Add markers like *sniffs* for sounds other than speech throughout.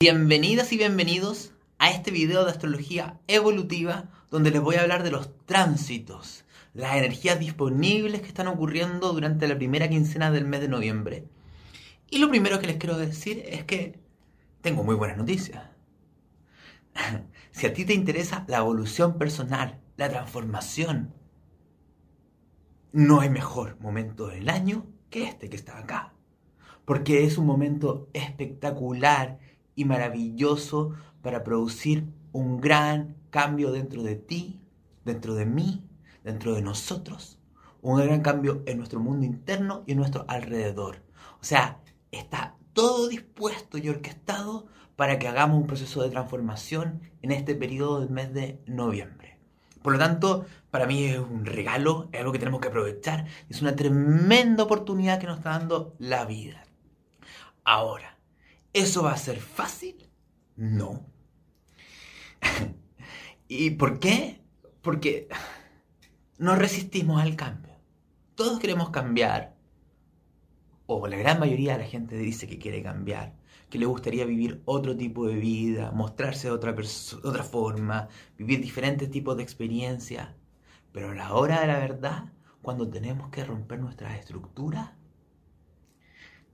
Bienvenidas y bienvenidos a este video de astrología evolutiva donde les voy a hablar de los tránsitos, las energías disponibles que están ocurriendo durante la primera quincena del mes de noviembre. Y lo primero que les quiero decir es que tengo muy buenas noticias. *laughs* si a ti te interesa la evolución personal, la transformación, no hay mejor momento del año que este que está acá. Porque es un momento espectacular y maravilloso para producir un gran cambio dentro de ti, dentro de mí, dentro de nosotros. Un gran cambio en nuestro mundo interno y en nuestro alrededor. O sea, está todo dispuesto y orquestado para que hagamos un proceso de transformación en este periodo del mes de noviembre. Por lo tanto, para mí es un regalo, es algo que tenemos que aprovechar, es una tremenda oportunidad que nos está dando la vida. Ahora, ¿Eso va a ser fácil? No. *laughs* ¿Y por qué? Porque no resistimos al cambio. Todos queremos cambiar, o la gran mayoría de la gente dice que quiere cambiar, que le gustaría vivir otro tipo de vida, mostrarse de otra, otra forma, vivir diferentes tipos de experiencias. Pero a la hora de la verdad, cuando tenemos que romper nuestras estructuras,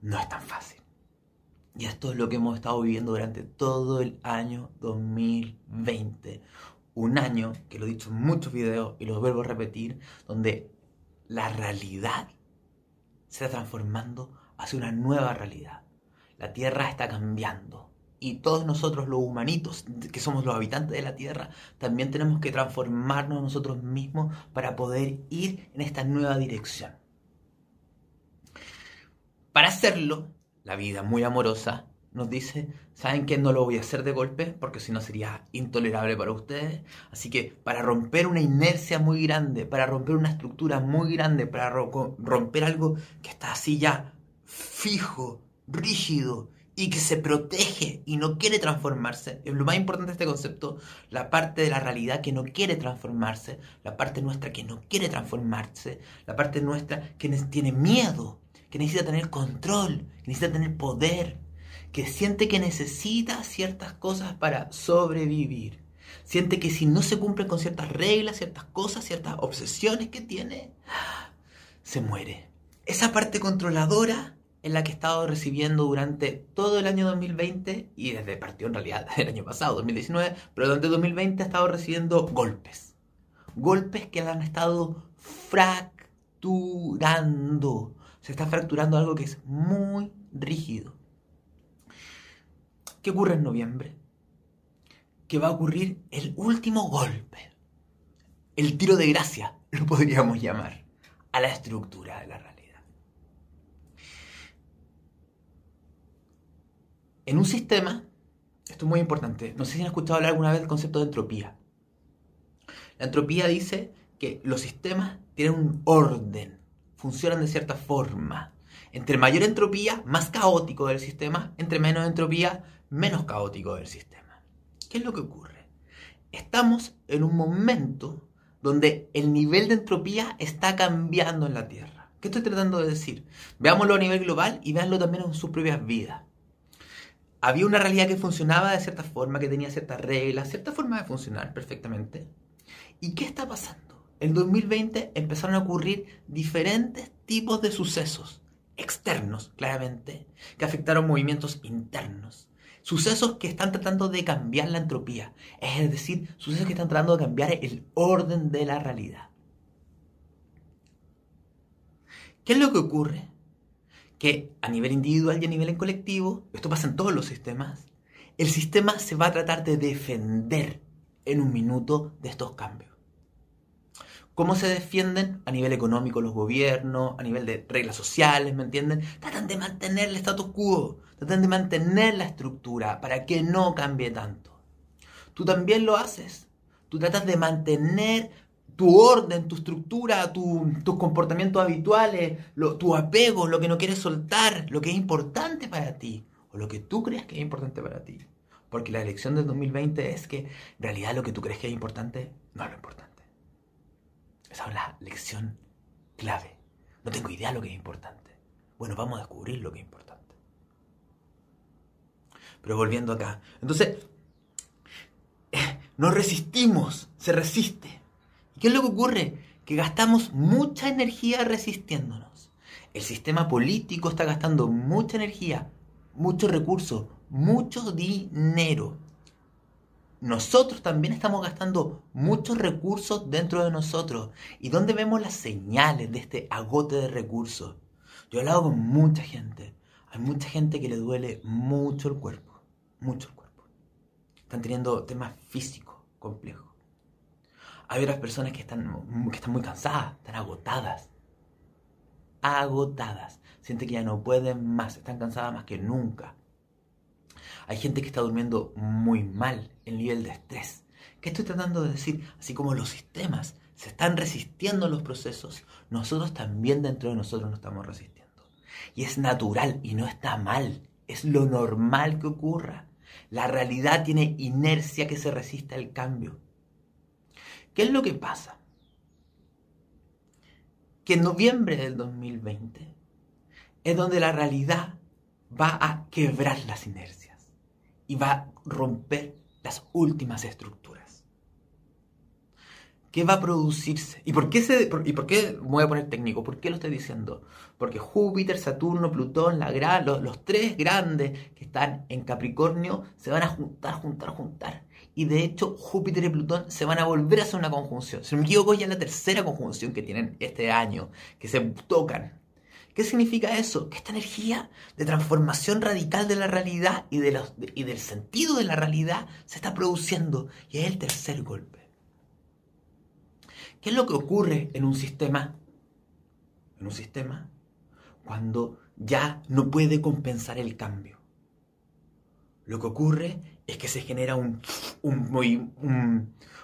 no es tan fácil. Y esto es lo que hemos estado viviendo durante todo el año 2020. Un año, que lo he dicho en muchos videos y lo vuelvo a repetir, donde la realidad se está transformando hacia una nueva realidad. La Tierra está cambiando. Y todos nosotros los humanitos, que somos los habitantes de la Tierra, también tenemos que transformarnos nosotros mismos para poder ir en esta nueva dirección. Para hacerlo, la vida muy amorosa, nos dice, ¿saben que no lo voy a hacer de golpe? Porque si no sería intolerable para ustedes. Así que para romper una inercia muy grande, para romper una estructura muy grande, para romper algo que está así ya fijo, rígido y que se protege y no quiere transformarse, es lo más importante de este concepto, la parte de la realidad que no quiere transformarse, la parte nuestra que no quiere transformarse, la parte nuestra que tiene miedo que necesita tener control, necesita tener poder, que siente que necesita ciertas cosas para sobrevivir. Siente que si no se cumplen con ciertas reglas, ciertas cosas, ciertas obsesiones que tiene, se muere. Esa parte controladora es la que he estado recibiendo durante todo el año 2020 y desde partió en realidad *laughs* el año pasado, 2019, pero durante 2020 he estado recibiendo golpes. Golpes que la han estado fracturando se está fracturando algo que es muy rígido. ¿Qué ocurre en noviembre? Que va a ocurrir el último golpe, el tiro de gracia, lo podríamos llamar, a la estructura de la realidad. En un sistema, esto es muy importante, no sé si han escuchado hablar alguna vez del concepto de entropía. La entropía dice que los sistemas tienen un orden, funcionan de cierta forma. Entre mayor entropía, más caótico del sistema, entre menos entropía, menos caótico del sistema. ¿Qué es lo que ocurre? Estamos en un momento donde el nivel de entropía está cambiando en la Tierra. ¿Qué estoy tratando de decir? Veámoslo a nivel global y veanlo también en sus propias vidas. Había una realidad que funcionaba de cierta forma, que tenía ciertas reglas, cierta forma de funcionar perfectamente. ¿Y qué está pasando? En 2020 empezaron a ocurrir diferentes tipos de sucesos externos, claramente, que afectaron movimientos internos. Sucesos que están tratando de cambiar la entropía, es decir, sucesos que están tratando de cambiar el orden de la realidad. ¿Qué es lo que ocurre? Que a nivel individual y a nivel en colectivo, esto pasa en todos los sistemas, el sistema se va a tratar de defender en un minuto de estos cambios. ¿Cómo se defienden? A nivel económico los gobiernos, a nivel de reglas sociales, ¿me entienden? Tratan de mantener el status quo, tratan de mantener la estructura para que no cambie tanto. Tú también lo haces. Tú tratas de mantener tu orden, tu estructura, tus comportamientos habituales, tu apego, lo que no quieres soltar, lo que es importante para ti, o lo que tú crees que es importante para ti. Porque la elección del 2020 es que en realidad lo que tú crees que es importante no es lo importante. Esa es la lección clave. No tengo idea de lo que es importante. Bueno, vamos a descubrir lo que es importante. Pero volviendo acá. Entonces, eh, nos resistimos, se resiste. ¿Y qué es lo que ocurre? Que gastamos mucha energía resistiéndonos. El sistema político está gastando mucha energía, muchos recursos, mucho dinero. Nosotros también estamos gastando muchos recursos dentro de nosotros. ¿Y dónde vemos las señales de este agote de recursos? Yo he hablado con mucha gente. Hay mucha gente que le duele mucho el cuerpo. Mucho el cuerpo. Están teniendo temas físicos complejos. Hay otras personas que están, que están muy cansadas, están agotadas. Agotadas. Sienten que ya no pueden más, están cansadas más que nunca. Hay gente que está durmiendo muy mal, el nivel de estrés. ¿Qué estoy tratando de decir? Así como los sistemas se están resistiendo a los procesos, nosotros también dentro de nosotros nos estamos resistiendo. Y es natural y no está mal, es lo normal que ocurra. La realidad tiene inercia que se resiste al cambio. ¿Qué es lo que pasa? Que en noviembre del 2020 es donde la realidad va a quebrar las inercias y va a romper las últimas estructuras. ¿Qué va a producirse? ¿Y por qué, se, y por qué voy a poner técnico? ¿Por qué lo estoy diciendo? Porque Júpiter, Saturno, Plutón, la gran, los, los tres grandes que están en Capricornio se van a juntar, juntar, juntar y de hecho Júpiter y Plutón se van a volver a hacer una conjunción. Si no me equivoco, ya es la tercera conjunción que tienen este año, que se tocan. ¿Qué significa eso? Que esta energía de transformación radical de la realidad y, del sentido de la realidad se está produciendo y es el tercer golpe. ¿Qué es lo que ocurre en un sistema? En un sistema cuando ya no puede compensar el cambio. Lo que ocurre es que se genera un,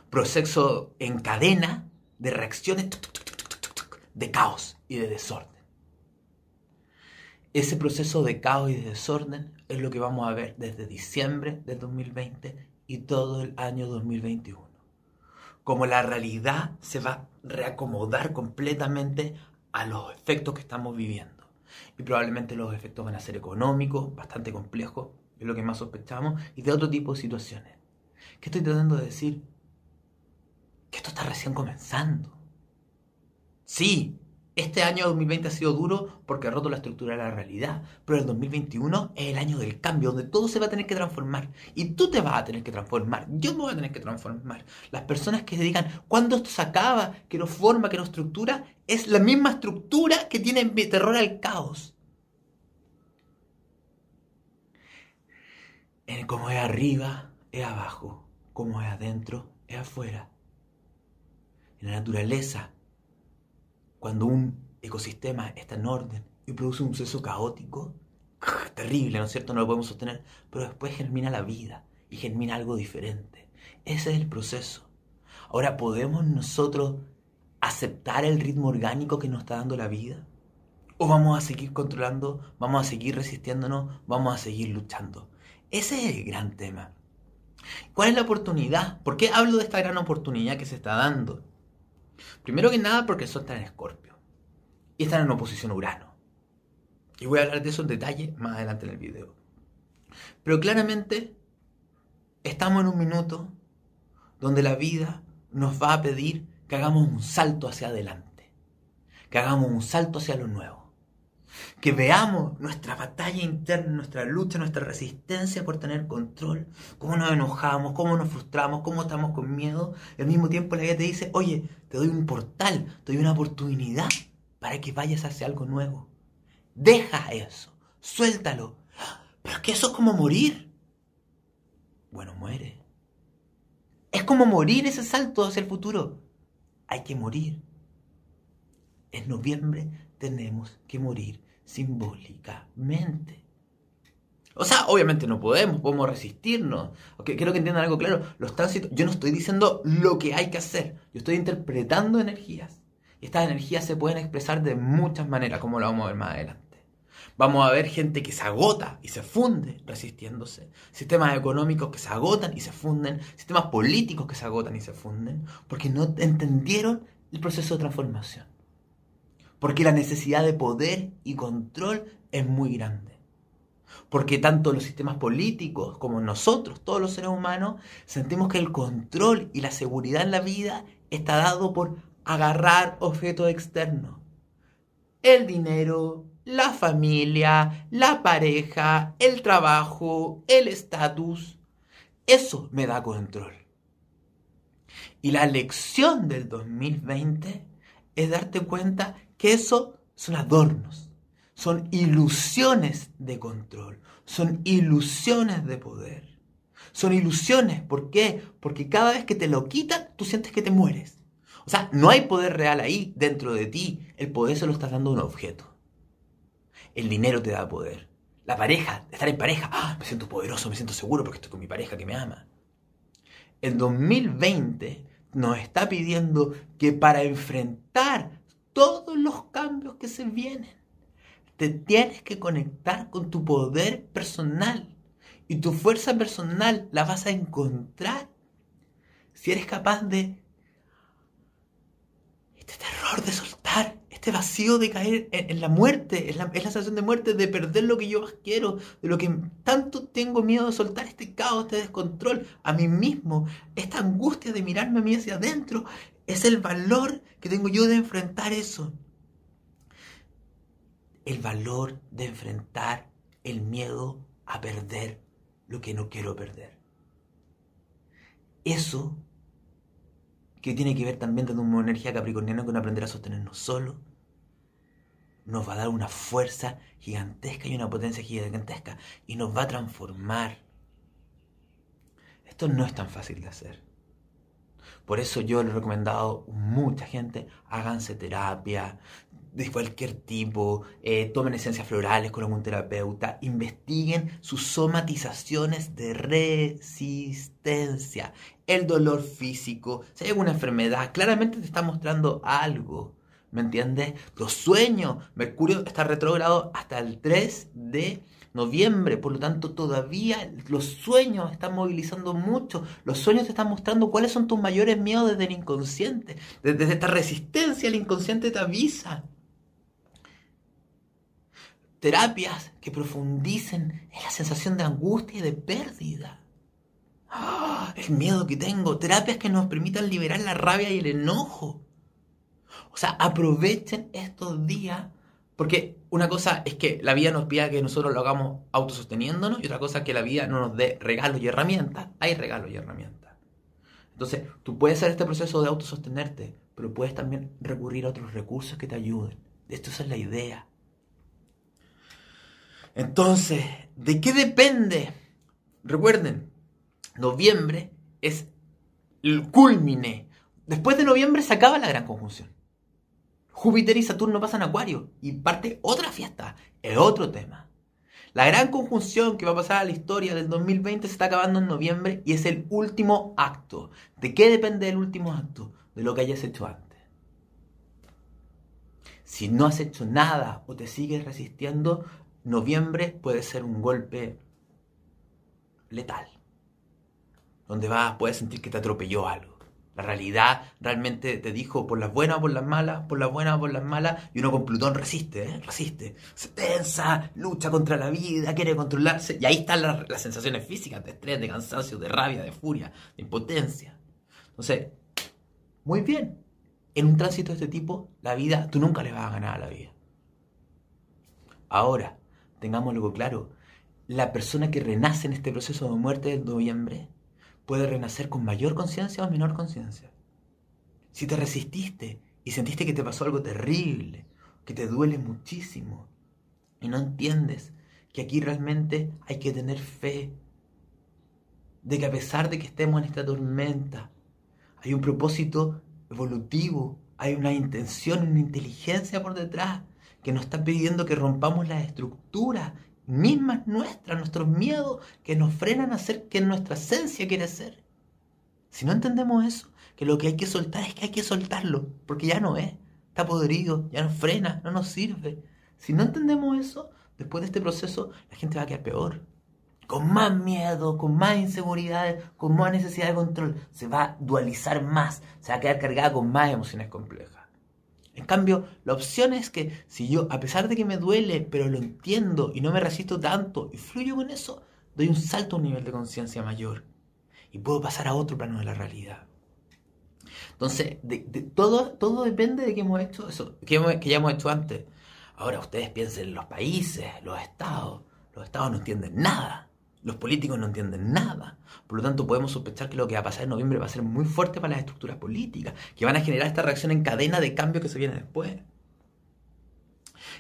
proceso en cadena de reacciones de caos y de desorden. Ese proceso de caos y de desorden es lo que vamos a ver desde diciembre del 2020 y todo el año 2021. Como la realidad se va a reacomodar completamente a los efectos que estamos viviendo. Y probablemente los efectos van a ser económicos, bastante complejos, es lo que más sospechamos, y de otro tipo de situaciones. ¿Qué estoy tratando de decir? Que esto está recién comenzando. Sí, este año 2020 ha sido duro porque ha roto la estructura de la realidad, pero el 2021 es el año del cambio, donde todo se va a tener que transformar. Y tú te vas a tener que transformar, yo me voy a tener que transformar. Las personas que se digan, cuando esto se acaba, que no forma, que no estructura, es la misma estructura que tiene terror al caos. como es arriba, es abajo. Como es adentro, es afuera. En la naturaleza, cuando un ecosistema está en orden y produce un proceso caótico, *laughs* terrible, ¿no es cierto? No lo podemos sostener, pero después germina la vida y germina algo diferente. Ese es el proceso. Ahora, ¿podemos nosotros aceptar el ritmo orgánico que nos está dando la vida? ¿O vamos a seguir controlando, vamos a seguir resistiéndonos, vamos a seguir luchando? Ese es el gran tema. ¿Cuál es la oportunidad? ¿Por qué hablo de esta gran oportunidad que se está dando? Primero que nada porque son está en Escorpio y están en oposición a Urano. Y voy a hablar de eso en detalle más adelante en el video. Pero claramente estamos en un minuto donde la vida nos va a pedir que hagamos un salto hacia adelante, que hagamos un salto hacia lo nuevo que veamos nuestra batalla interna, nuestra lucha, nuestra resistencia por tener control, cómo nos enojamos, cómo nos frustramos, cómo estamos con miedo. al mismo tiempo la vida te dice, oye, te doy un portal, te doy una oportunidad para que vayas hacia algo nuevo. Deja eso, suéltalo. Pero es que eso es como morir. Bueno, muere. Es como morir ese salto hacia el futuro. Hay que morir. En noviembre tenemos que morir simbólicamente. O sea, obviamente no podemos, podemos resistirnos. quiero que entiendan algo claro. Los tránsitos, yo no estoy diciendo lo que hay que hacer. Yo estoy interpretando energías. Y estas energías se pueden expresar de muchas maneras, como lo vamos a ver más adelante. Vamos a ver gente que se agota y se funde resistiéndose. Sistemas económicos que se agotan y se funden. Sistemas políticos que se agotan y se funden. Porque no entendieron el proceso de transformación porque la necesidad de poder y control es muy grande. Porque tanto los sistemas políticos como nosotros, todos los seres humanos, sentimos que el control y la seguridad en la vida está dado por agarrar objetos externos. El dinero, la familia, la pareja, el trabajo, el estatus. Eso me da control. Y la lección del 2020 es darte cuenta que eso son adornos, son ilusiones de control, son ilusiones de poder. Son ilusiones, ¿por qué? Porque cada vez que te lo quitan, tú sientes que te mueres. O sea, no hay poder real ahí dentro de ti. El poder se lo estás dando a un objeto. El dinero te da poder. La pareja, estar en pareja. ¡Ah! Me siento poderoso, me siento seguro porque estoy con mi pareja que me ama. El 2020 nos está pidiendo que para enfrentar todos los cambios que se vienen, te tienes que conectar con tu poder personal. Y tu fuerza personal la vas a encontrar si eres capaz de este terror de soltar, este vacío de caer en, la muerte, es la, la, sensación de muerte, de perder lo que yo más quiero, de lo que tanto tengo miedo de soltar, este caos, este descontrol a mí mismo, esta angustia de mirarme a mí hacia adentro, es el valor que tengo yo de enfrentar eso. El valor de enfrentar el miedo a perder lo que no quiero perder. Eso que tiene que ver también con una energía capricorniana con aprender a sostenernos solo, nos va a dar una fuerza gigantesca y una potencia gigantesca y nos va a transformar. Esto no es tan fácil de hacer. Por eso yo le he recomendado mucha gente, háganse terapia, de cualquier tipo, eh, tomen esencias florales con algún terapeuta, investiguen sus somatizaciones de resistencia, el dolor físico, si hay alguna enfermedad, claramente te está mostrando algo, ¿me entiendes? Los sueños, Mercurio está retrógrado hasta el 3 de noviembre, por lo tanto todavía los sueños están movilizando mucho, los sueños te están mostrando cuáles son tus mayores miedos desde el inconsciente, desde esta resistencia el inconsciente te avisa terapias que profundicen en la sensación de angustia y de pérdida. ¡Ah! el miedo que tengo. Terapias que nos permitan liberar la rabia y el enojo. O sea, aprovechen estos días. Porque una cosa es que la vida nos pida que nosotros lo hagamos autososteniéndonos y otra cosa es que la vida no nos dé regalos y herramientas. Hay regalos y herramientas. Entonces, tú puedes hacer este proceso de autosostenerte, pero puedes también recurrir a otros recursos que te ayuden. Esto es la idea. Entonces, ¿de qué depende? Recuerden, noviembre es el culmine. Después de noviembre se acaba la gran conjunción. Júpiter y Saturno pasan a Acuario y parte otra fiesta, es otro tema. La gran conjunción que va a pasar a la historia del 2020 se está acabando en noviembre y es el último acto. ¿De qué depende el último acto? De lo que hayas hecho antes. Si no has hecho nada o te sigues resistiendo, noviembre puede ser un golpe letal, donde vas, puedes sentir que te atropelló algo. La realidad realmente te dijo por las buenas o por las malas, por las buenas o por las malas, y uno con Plutón resiste, ¿eh? resiste, se tensa, lucha contra la vida, quiere controlarse, y ahí están las, las sensaciones físicas de estrés, de cansancio, de rabia, de furia, de impotencia. Entonces, muy bien, en un tránsito de este tipo, la vida, tú nunca le vas a ganar a la vida. Ahora, tengamos algo claro, la persona que renace en este proceso de muerte de noviembre puede renacer con mayor conciencia o menor conciencia. Si te resististe y sentiste que te pasó algo terrible, que te duele muchísimo, y no entiendes que aquí realmente hay que tener fe, de que a pesar de que estemos en esta tormenta, hay un propósito evolutivo, hay una intención, una inteligencia por detrás que nos está pidiendo que rompamos las estructuras mismas nuestras, nuestros miedos que nos frenan a ser que nuestra esencia quiere ser. Si no entendemos eso, que lo que hay que soltar es que hay que soltarlo, porque ya no es, está podrido, ya nos frena, no nos sirve. Si no entendemos eso, después de este proceso la gente va a quedar peor, con más miedo, con más inseguridades, con más necesidad de control, se va a dualizar más, se va a quedar cargada con más emociones complejas. En cambio, la opción es que si yo, a pesar de que me duele, pero lo entiendo y no me resisto tanto y fluyo con eso, doy un salto a un nivel de conciencia mayor y puedo pasar a otro plano de la realidad. Entonces, todo, todo depende de que hemos hecho eso, que ya hemos hecho antes. Ahora ustedes piensen en los países, los estados. Los estados no entienden nada. Los políticos no entienden nada. Por lo tanto, podemos sospechar que lo que va a pasar en noviembre va a ser muy fuerte para las estructuras políticas, que van a generar esta reacción en cadena de cambio que se viene después.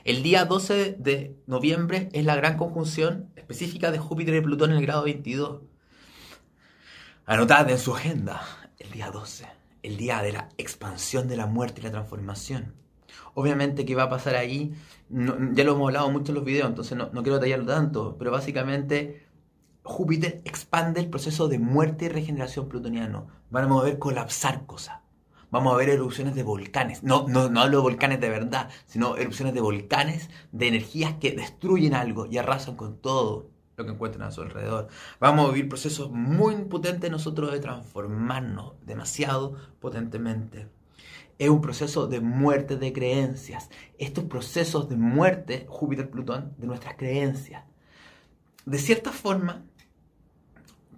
El día 12 de noviembre es la gran conjunción específica de Júpiter y Plutón en el grado 22. Anotad en su agenda el día 12, el día de la expansión de la muerte y la transformación. Obviamente, ¿qué va a pasar ahí? ya lo hemos hablado mucho en los videos, entonces no quiero detallarlo tanto, pero básicamente Júpiter expande el proceso de muerte y regeneración plutoniano. Vamos a ver colapsar cosas. Vamos a ver erupciones de volcanes. No, no, no hablo de volcanes de verdad, sino erupciones de volcanes, de energías que destruyen algo y arrasan con todo lo que encuentran a su alrededor. Vamos a vivir procesos muy potentes nosotros de transformarnos demasiado potentemente. Es un proceso de muerte de creencias. Estos procesos de muerte, Júpiter-Plutón, de nuestras creencias. De cierta forma,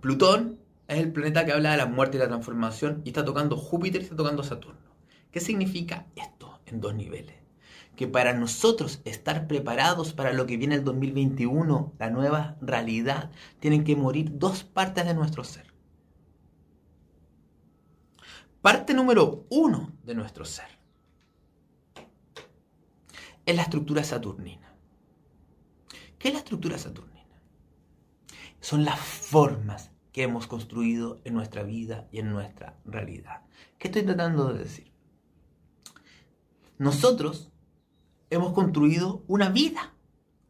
Plutón es el planeta que habla de la muerte y la transformación y está tocando Júpiter y está tocando Saturno. ¿Qué significa esto en dos niveles? Que para nosotros estar preparados para lo que viene el 2021, la nueva realidad, tienen que morir dos partes de nuestro ser. Parte número uno de nuestro ser es la estructura saturnina. ¿Qué es la estructura saturnina? Son las formas que hemos construido en nuestra vida y en nuestra realidad. ¿Qué estoy tratando de decir? Nosotros hemos construido una vida,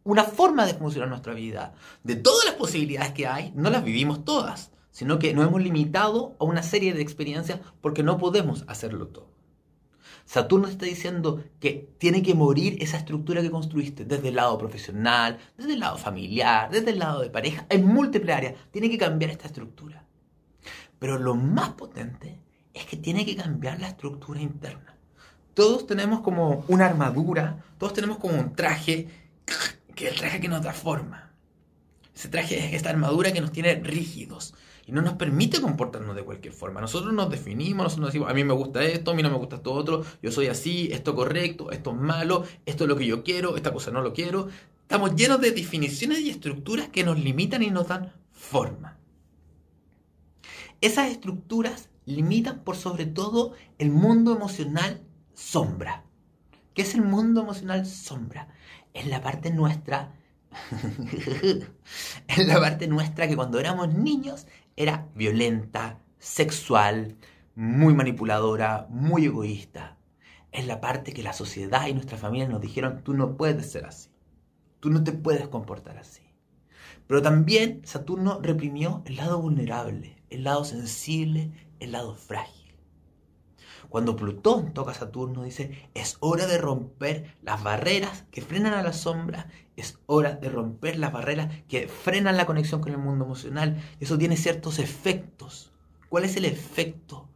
una forma de funcionar nuestra vida. De todas las posibilidades que hay, no las vivimos todas, sino que nos hemos limitado a una serie de experiencias porque no podemos hacerlo todo. Saturno está diciendo que tiene que morir esa estructura que construiste desde el lado profesional, desde el lado familiar, desde el lado de pareja, en múltiples áreas. Tiene que cambiar esta estructura. Pero lo más potente es que tiene que cambiar la estructura interna. Todos tenemos como una armadura, todos tenemos como un traje, que es el traje que nos transforma. Ese traje es esta armadura que nos tiene rígidos, y no nos permite comportarnos de cualquier forma. Nosotros nos definimos, nosotros decimos, a mí me gusta esto, a mí no me gusta esto otro, yo soy así, esto correcto, esto es malo, esto es lo que yo quiero, esta cosa no lo quiero. Estamos llenos de definiciones y estructuras que nos limitan y nos dan forma. Esas estructuras limitan por sobre todo el mundo emocional sombra. ¿Qué es el mundo emocional sombra? Es la parte nuestra *laughs* es la parte nuestra que cuando éramos niños era violenta, sexual, muy manipuladora, muy egoísta. Es la parte que la sociedad y nuestra familia nos dijeron, tú no puedes ser así, tú no te puedes comportar así. Pero también Saturno reprimió el lado vulnerable, el lado sensible, el lado frágil. Cuando Plutón toca a Saturno, dice, es hora de romper las barreras que frenan a la sombra, es hora de romper las barreras que frenan la conexión con el mundo emocional. Eso tiene ciertos efectos. ¿Cuál es el efecto?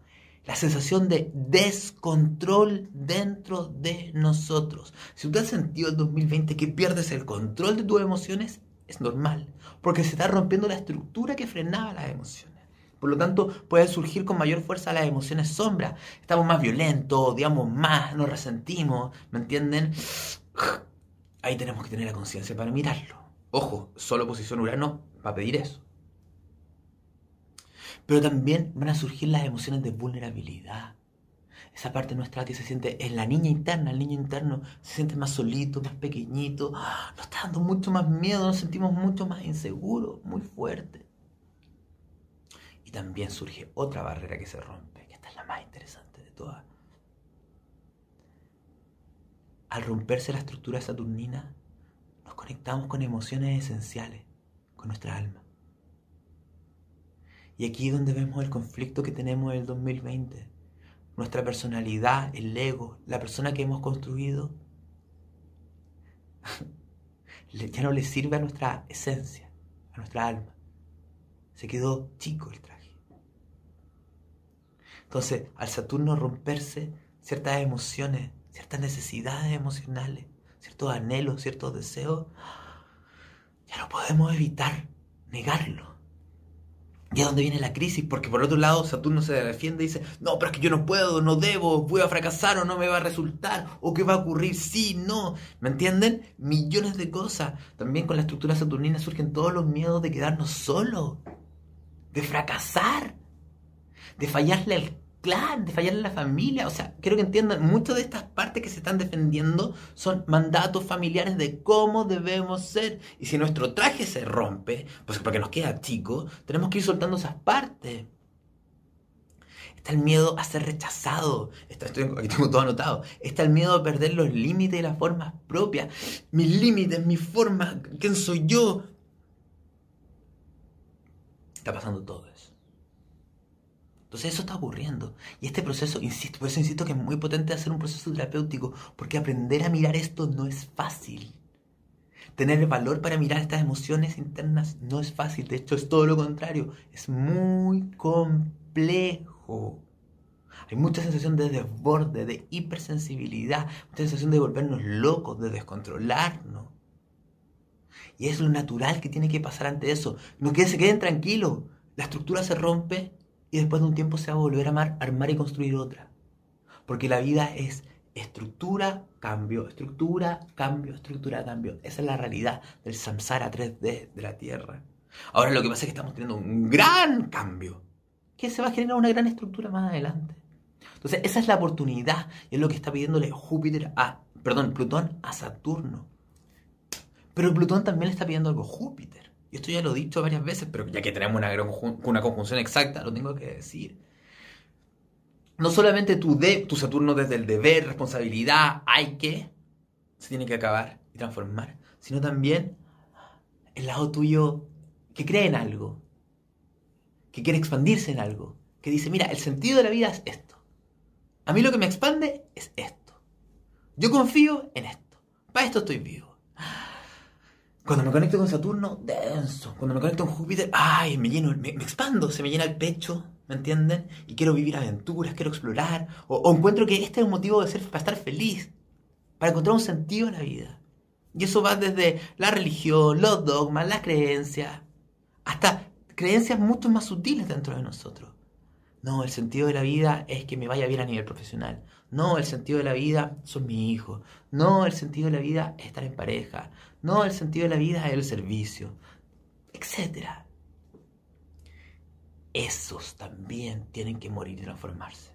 La sensación de descontrol dentro de nosotros. Si usted ha sentido en 2020 que pierdes el control de tus emociones, es normal, porque se está rompiendo la estructura que frenaba las emociones. Por lo tanto, pueden surgir con mayor fuerza las emociones sombras. Estamos más violentos, odiamos más, nos resentimos, ¿me entienden? Ahí tenemos que tener la conciencia para mirarlo. Ojo, solo posición Urano va a pedir eso. Pero también van a surgir las emociones de vulnerabilidad. Esa parte nuestra que se siente en la niña interna, el niño interno se siente más solito, más pequeñito. Nos está dando mucho más miedo, nos sentimos mucho más inseguros, muy fuertes. Y también surge otra barrera que se rompe, que esta es la más interesante de todas. Al romperse la estructura saturnina, nos conectamos con emociones esenciales, con nuestra alma. Y aquí es donde vemos el conflicto que tenemos en el 2020. Nuestra personalidad, el ego, la persona que hemos construido, *laughs* ya no le sirve a nuestra esencia, a nuestra alma. Se quedó chico el traje. Entonces, al Saturno romperse, ciertas emociones ciertas necesidades emocionales, ciertos anhelos, ciertos deseos, ya no podemos evitar negarlo. Y es donde viene la crisis, porque por otro lado Saturno se defiende y dice, no, pero es que yo no puedo, no debo, voy a fracasar o no me va a resultar, o qué va a ocurrir, sí, no. ¿Me entienden? Millones de cosas. También con la estructura saturnina surgen todos los miedos de quedarnos solos, de fracasar, de fallarle al clan, de fallarle a la familia. O sea, quiero que entiendan, muchas de estas partes que se están defendiendo son mandatos familiares de cómo debemos ser. Y si nuestro traje se rompe, pues porque nos queda chico, tenemos que ir soltando esas partes. Está el miedo a ser rechazado. Está, aquí tengo todo anotado. Está el miedo a perder los límites y las formas propias. Mis límites, mis formas, quién soy yo. Está pasando todo. Entonces eso está ocurriendo. Y este proceso, insisto, por eso insisto que es muy potente hacer un proceso terapéutico, porque aprender a mirar esto no es fácil. Tener el valor para mirar estas emociones internas no es fácil, de hecho es todo lo contrario, es muy complejo. Hay mucha sensación de desborde, de hipersensibilidad, mucha sensación de volvernos locos, de descontrolarnos. Y es lo natural que tiene que pasar ante eso. No que se queden tranquilos. La estructura se rompe y después de un tiempo se va a volver a armar y construir otra. Porque la vida es estructura, cambio, estructura, cambio, estructura, cambio. Esa es la realidad del samsara 3D de la Tierra. Ahora lo que pasa es que estamos teniendo un gran cambio, que se va a generar una gran estructura más adelante. Entonces, esa es la oportunidad y es lo que está pidiéndole Júpiter a, perdón, Plutón a Saturno. Pero Plutón también le está pidiendo algo a Júpiter. Esto ya lo he dicho varias veces, pero ya que tenemos una, una conjunción exacta, lo tengo que decir. No solamente tu, de, tu Saturno desde el deber, responsabilidad, hay que, se tiene que acabar y transformar, sino también el lado tuyo que cree en algo, que quiere expandirse en algo, que dice, mira, el sentido de la vida es esto. A mí lo que me expande es esto. Yo confío en esto. Para esto estoy vivo. Cuando me conecto con Saturno, denso. Cuando me conecto con Júpiter, ay, me lleno, me, expando, se me llena el pecho, ¿me entienden? Y quiero vivir aventuras, quiero explorar. O, encuentro que este es un motivo de ser, para estar feliz, para encontrar un sentido en la vida. Y eso va desde la religión, los dogmas, las creencias, hasta creencias mucho más sutiles dentro de nosotros. No, el sentido de la vida es que me vaya bien a nivel profesional. No, el sentido de la vida son mis hijos. No, el sentido de la vida es estar en pareja. No, el sentido de la vida es el servicio. Etcétera. Esos también tienen que morir y transformarse.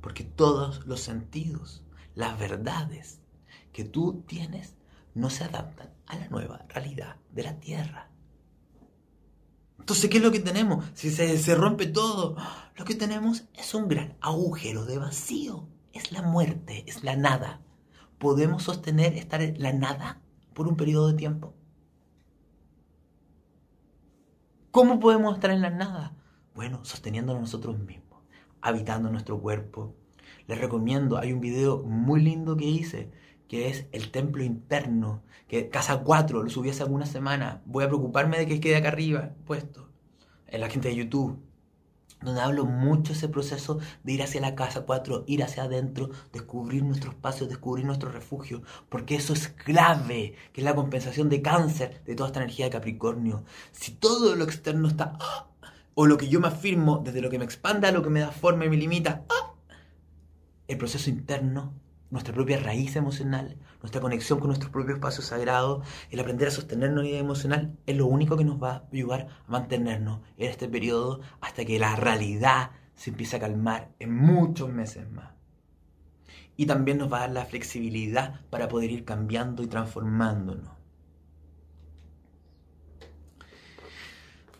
Porque todos los sentidos, las verdades que tú tienes, no se adaptan a la nueva realidad de la Tierra. Entonces, ¿qué es lo que tenemos? Si se, rompe todo, lo que tenemos es un gran agujero de vacío. Es la muerte, es la nada. ¿Podemos sostener estar en la nada por un periodo de tiempo? ¿Cómo podemos estar en la nada? Bueno, sosteniéndonos nosotros mismos, habitando nuestro cuerpo. Les recomiendo, hay un video muy lindo que hice que es el templo interno, que Casa 4 lo subí hace algunas semanas. Voy a preocuparme de que quede acá arriba puesto, en la gente de YouTube, donde hablo mucho ese proceso de ir hacia la Casa 4, ir hacia adentro, descubrir nuestro espacio, descubrir nuestro refugio, porque eso es clave, que es la compensación de cáncer de toda esta energía de Capricornio. Si todo lo externo está, o lo que yo me afirmo, desde lo que me expanda, lo que me da forma y me limita, ¡ah! el proceso interno nuestra propia raíz emocional, nuestra conexión con nuestro propio espacio sagrado, el aprender a sostenernos a nivel emocional es lo único que nos va a ayudar a mantenernos en este periodo hasta que la realidad se empiece a calmar en muchos meses más. Y también nos va a dar la flexibilidad para poder ir cambiando y transformándonos.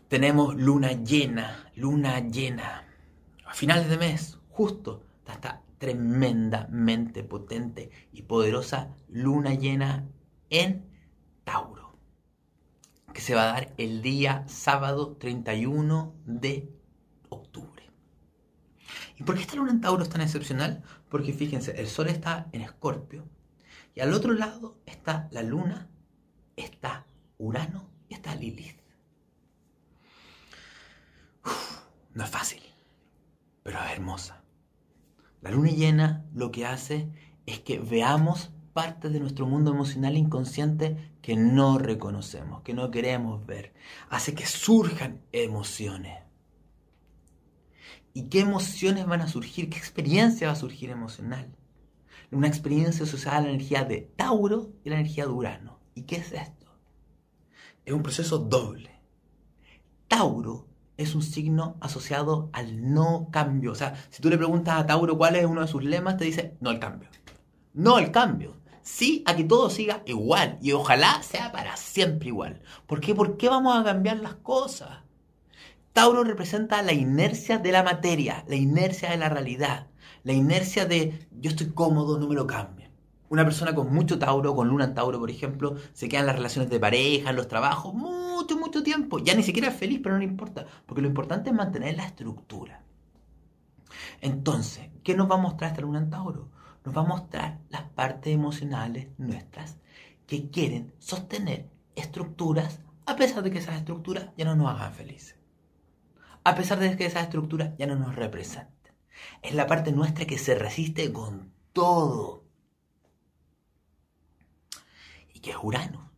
Tenemos luna llena, luna llena. A finales de mes, justo, hasta tremendamente potente y poderosa luna llena en Tauro, que se va a dar el día sábado 31 de octubre. ¿Y por qué esta luna en Tauro es tan excepcional? Porque fíjense, el sol está en Escorpio y al otro lado está la luna, está Urano y está Lilith. no es fácil, pero es hermosa La luna llena lo que hace es que veamos partes de nuestro mundo emocional inconsciente que no reconocemos, que no queremos ver. Hace que surjan emociones. ¿Y qué emociones van a surgir? ¿Qué experiencia va a surgir emocional? Una experiencia asociada a la energía de Tauro y la energía de Urano. ¿Y qué es esto? Es un proceso doble. Tauro es un signo asociado al no cambio. O sea, si tú le preguntas a Tauro cuál es uno de sus lemas, te dice no el cambio. No el cambio. Sí a que todo siga igual y ojalá sea para siempre igual. ¿Por qué? ¿Por qué vamos a cambiar las cosas? Tauro representa la inercia de la materia, la inercia de la realidad, la inercia de yo estoy cómodo, no me lo cambien. Una persona con mucho Tauro, con Luna en Tauro, por ejemplo, se queda en las relaciones de pareja, en los trabajos, mucho, mucho tiempo. Ya ni siquiera es feliz, pero no importa, porque lo importante es mantener la estructura. Entonces, ¿qué nos va a mostrar esta Luna en Tauro? Nos va a mostrar las partes emocionales nuestras que quieren sostener estructuras a pesar de que esas estructuras ya no nos hagan felices. A pesar de que esas estructuras ya no nos representen. Es la parte nuestra que se resiste con todo que es Urano.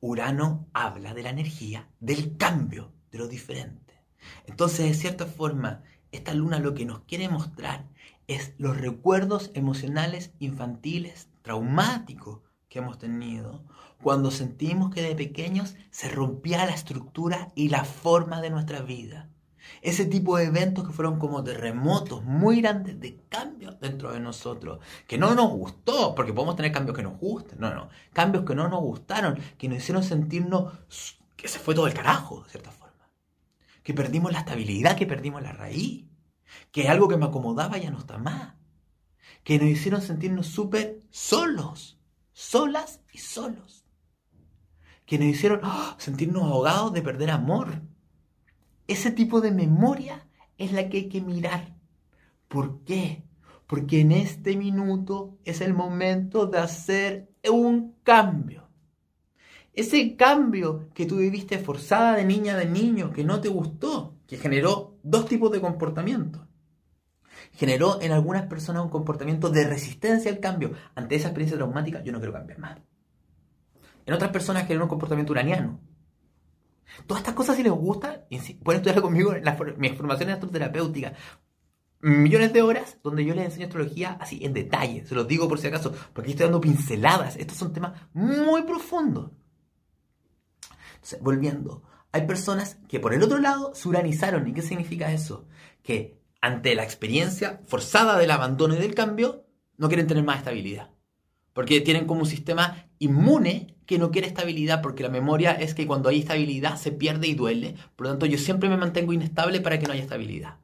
Urano habla de la energía, del cambio, de lo diferente. Entonces, de cierta forma, esta luna lo que nos quiere mostrar es los recuerdos emocionales infantiles, traumáticos que hemos tenido, cuando sentimos que de pequeños se rompía la estructura y la forma de nuestra vida. Ese tipo de eventos que fueron como terremotos muy grandes de cambios dentro de nosotros, que no nos gustó, porque podemos tener cambios que nos gusten, no, no, cambios que no nos gustaron, que nos hicieron sentirnos que se fue todo el carajo, de cierta forma. Que perdimos la estabilidad, que perdimos la raíz, que algo que me acomodaba ya no está más. Que nos hicieron sentirnos súper solos, solas y solos. Que nos hicieron ¡ah! sentirnos ahogados de perder amor, ese tipo de memoria es la que hay que mirar. ¿Por qué? Porque en este minuto es el momento de hacer un cambio. Ese cambio que tú viviste forzada de niña, de niño, que no te gustó, que generó dos tipos de comportamiento. Generó en algunas personas un comportamiento de resistencia al cambio. Ante esa experiencia traumática, yo no quiero cambiar más. En otras personas generó un comportamiento uraniano. Todas estas cosas, si les gusta, pueden estudiar conmigo en mi formación en astroterapéutica. Millones de horas donde yo les enseño astrología así en detalle. Se los digo por si acaso, porque estoy dando pinceladas. Estos son temas muy profundos. Entonces, volviendo, hay personas que por el otro lado se uranizaron. ¿Y qué significa eso? Que ante la experiencia forzada del abandono y del cambio, no quieren tener más estabilidad. Porque tienen como un sistema inmune que no quiere estabilidad, porque la memoria es que cuando hay estabilidad se pierde y duele. Por lo tanto, yo siempre me mantengo inestable para que no haya estabilidad.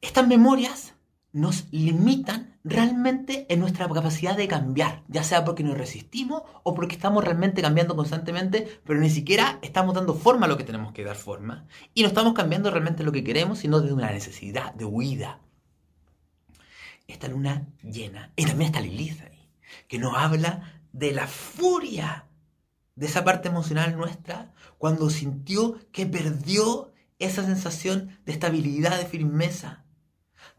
Estas memorias nos limitan realmente en nuestra capacidad de cambiar, ya sea porque nos resistimos o porque estamos realmente cambiando constantemente, pero ni siquiera estamos dando forma a lo que tenemos que dar forma. Y no estamos cambiando realmente lo que queremos, sino desde una necesidad de huida esta luna llena. Y también está Lilith ahí, que nos habla de la furia de esa parte emocional nuestra cuando sintió que perdió esa sensación de estabilidad, de firmeza.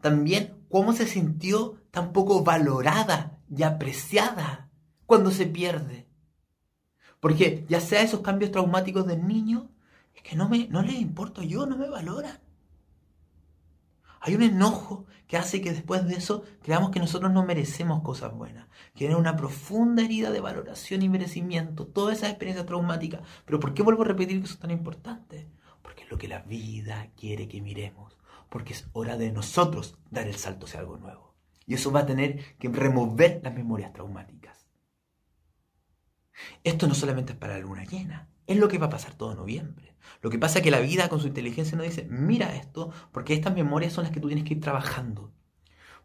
También cómo se sintió tan poco valorada y apreciada cuando se pierde. Porque ya sea esos cambios traumáticos del niño, es que no, me, no les importo yo, no me valoran. Hay un enojo que hace que después de eso creamos que nosotros no merecemos cosas buenas, hay una profunda herida de valoración y merecimiento, toda esa experiencia traumática. Pero ¿por qué vuelvo a repetir que eso es tan importante? Porque es lo que la vida quiere que miremos, porque es hora de nosotros dar el salto hacia algo nuevo. Y eso va a tener que remover las memorias traumáticas. Esto no solamente es para la luna llena, es lo que va a pasar todo noviembre. Lo que pasa es que la vida con su inteligencia nos dice, mira esto, porque estas memorias son las que tú tienes que ir trabajando.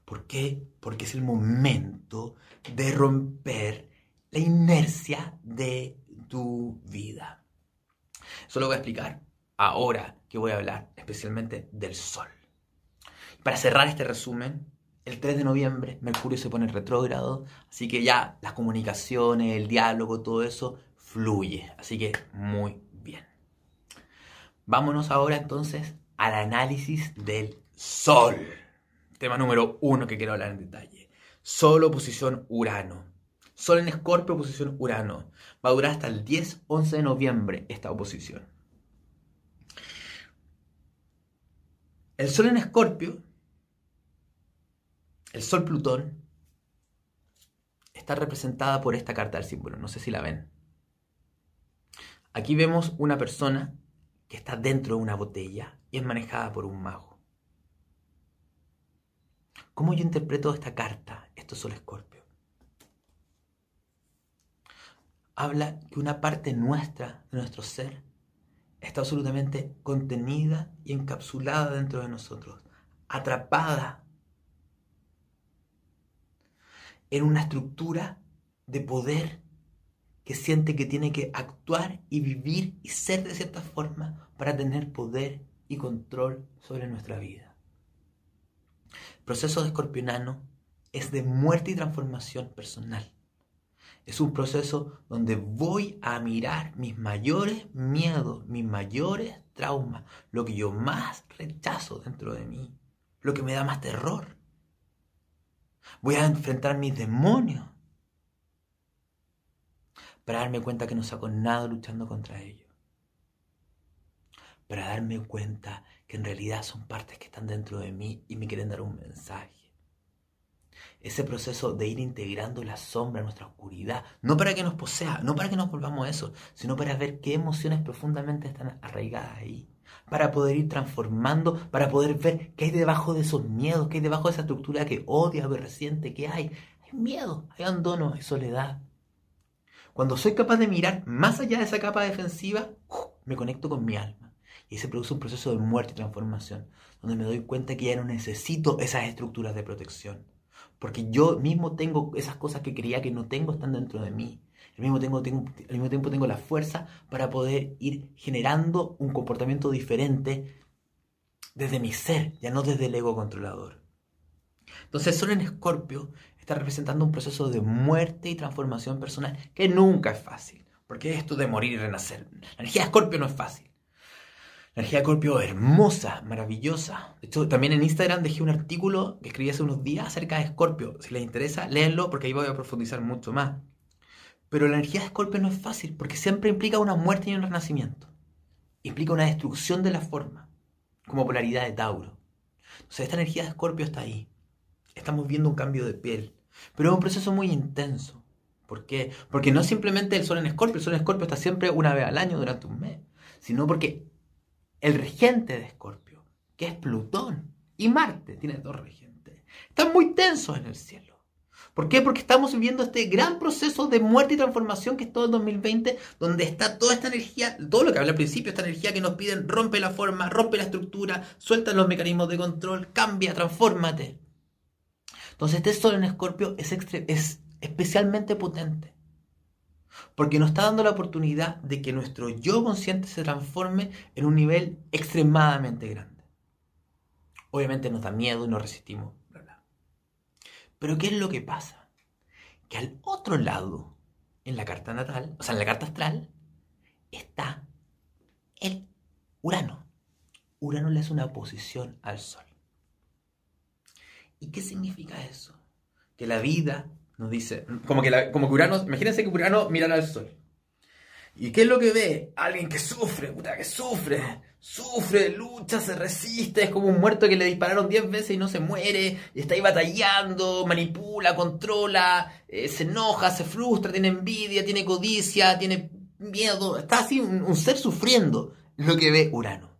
¿Por qué? Porque es el momento de romper la inercia de tu vida. Eso lo voy a explicar ahora que voy a hablar especialmente del Sol. Para cerrar este resumen, el 3 de noviembre Mercurio se pone retrógrado, así que ya las comunicaciones, el diálogo, todo eso fluye. Así que muy. Vámonos ahora entonces al análisis del Sol. Tema número uno que quiero hablar en detalle. Sol oposición Urano. Sol en Escorpio, oposición Urano. Va a durar hasta el 10-11 de noviembre esta oposición. El Sol en Escorpio, el Sol Plutón, está representada por esta carta del símbolo. No sé si la ven. Aquí vemos una persona que está dentro de una botella y es manejada por un mago. ¿Cómo yo interpreto esta carta? Esto es Sol Escorpio. Habla que una parte nuestra, de nuestro ser, está absolutamente contenida y encapsulada dentro de nosotros, atrapada en una estructura de poder que siente que tiene que actuar y vivir y ser de cierta forma para tener poder y control sobre nuestra vida. El proceso de escorpionano es de muerte y transformación personal. Es un proceso donde voy a mirar mis mayores miedos, mis mayores traumas, lo que yo más rechazo dentro de mí, lo que me da más terror. Voy a enfrentar mis demonios para darme cuenta que no saco nada luchando contra ellos. Para darme cuenta que en realidad son partes que están dentro de mí y me quieren dar un mensaje ese proceso de ir integrando la sombra nuestra oscuridad, no para que nos posea, no para que nos volvamos eso, sino para ver qué emociones profundamente están arraigadas ahí, para poder ir transformando, para poder ver qué hay debajo de esos miedos, qué hay debajo de esa estructura que odia, reciente, qué hay. Hay miedo, hay abandono, hay soledad. Cuando soy capaz de mirar más allá de esa capa defensiva, me conecto con mi alma. Y se produce un proceso de muerte y transformación, donde me doy cuenta que ya no necesito esas estructuras de protección porque yo mismo tengo esas cosas que creía que no tengo están dentro de mí. Al mismo, tiempo, tengo, la fuerza para poder ir generando un comportamiento diferente desde mi ser, ya no desde el ego controlador. Entonces Sol en Escorpio está representando un proceso de muerte y transformación personal que nunca es fácil. Porque esto de morir y renacer. La energía de Escorpio no es fácil. La energía de Scorpio hermosa, maravillosa. De hecho, también en Instagram dejé un artículo que escribí hace unos días acerca de Scorpio. Si les interesa, léanlo porque ahí voy a profundizar mucho más. Pero la energía de Scorpio no es fácil porque siempre implica una muerte y un renacimiento. Implica una destrucción de la forma, como polaridad de Tauro. Entonces, esta energía de Scorpio está ahí. Estamos viendo un cambio de piel. Pero es un proceso muy intenso. ¿Por qué? Porque no simplemente el sol en Escorpio, el sol en Escorpio está siempre una vez al año durante un mes, sino porque el regente de Escorpio, que es Plutón, y Marte, tiene dos regentes, están muy tensos en el cielo. ¿Por qué? Porque estamos viviendo este gran proceso de muerte y transformación que es todo el 2020, donde está toda esta energía, todo lo que hablé al principio, esta energía que nos piden, rompe la forma, rompe la estructura, suelta los mecanismos de control, cambia, transfórmate. Entonces este sol en Escorpio es, es especialmente potente porque nos está dando la oportunidad de que nuestro yo consciente se transforme en un nivel extremadamente grande. Obviamente nos da miedo y nos resistimos. Pero ¿qué es lo que pasa? Que al otro lado, en la carta natal, o sea, en la carta astral, está el Urano. Urano le hace una oposición al Sol. ¿Y qué significa eso? Que la vida nos dice, como que, como Urano, imagínense que Urano mirara al sol. ¿Y qué es lo que ve? Alguien que sufre, puta, que sufre, sufre, lucha, se resiste, es como un muerto que le dispararon 10 veces y no se muere, y está ahí batallando, manipula, controla, eh, se enoja, se frustra, tiene envidia, tiene codicia, tiene miedo, está así un, un ser sufriendo, lo que ve Urano.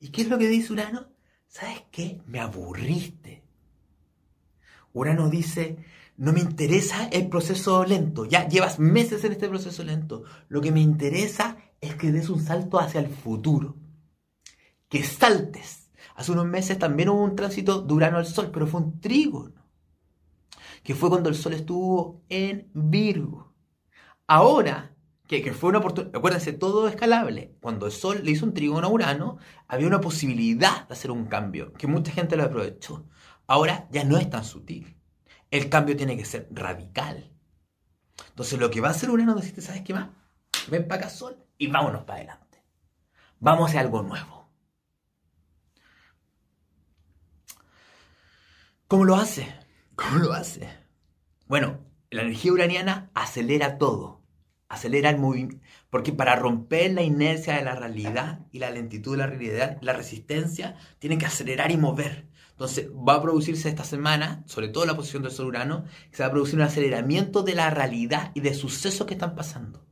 ¿Y qué es lo que dice Urano? ¿Sabes qué? Me aburriste. Urano dice, no me interesa el proceso lento. Ya llevas meses en este proceso lento. Lo que me interesa es que des un salto hacia el futuro. Que saltes. Hace unos meses también hubo un tránsito de Urano al Sol, pero fue un trígono. Que fue cuando el Sol estuvo en Virgo. Ahora, que, que fue una oportunidad. Acuérdense, todo escalable. Cuando el Sol le hizo un trígono a Urano, había una posibilidad de hacer un cambio, que mucha gente lo aprovechó. Ahora ya no es tan sutil. El cambio tiene que ser radical. Entonces lo que va a hacer Urano es decirte, ¿sabes qué más? Ven para acá Sol y vámonos para adelante. Vamos a algo nuevo. ¿Cómo lo hace? ¿Cómo lo hace? Bueno, la energía uraniana acelera todo, acelera el movimiento, porque para romper la inercia de la realidad y la lentitud de la realidad, la resistencia, tienen que acelerar y mover. Entonces va a producirse esta semana, sobre todo la posición del Sol Urano, se va a producir un aceleramiento de la realidad y de sucesos que están pasando.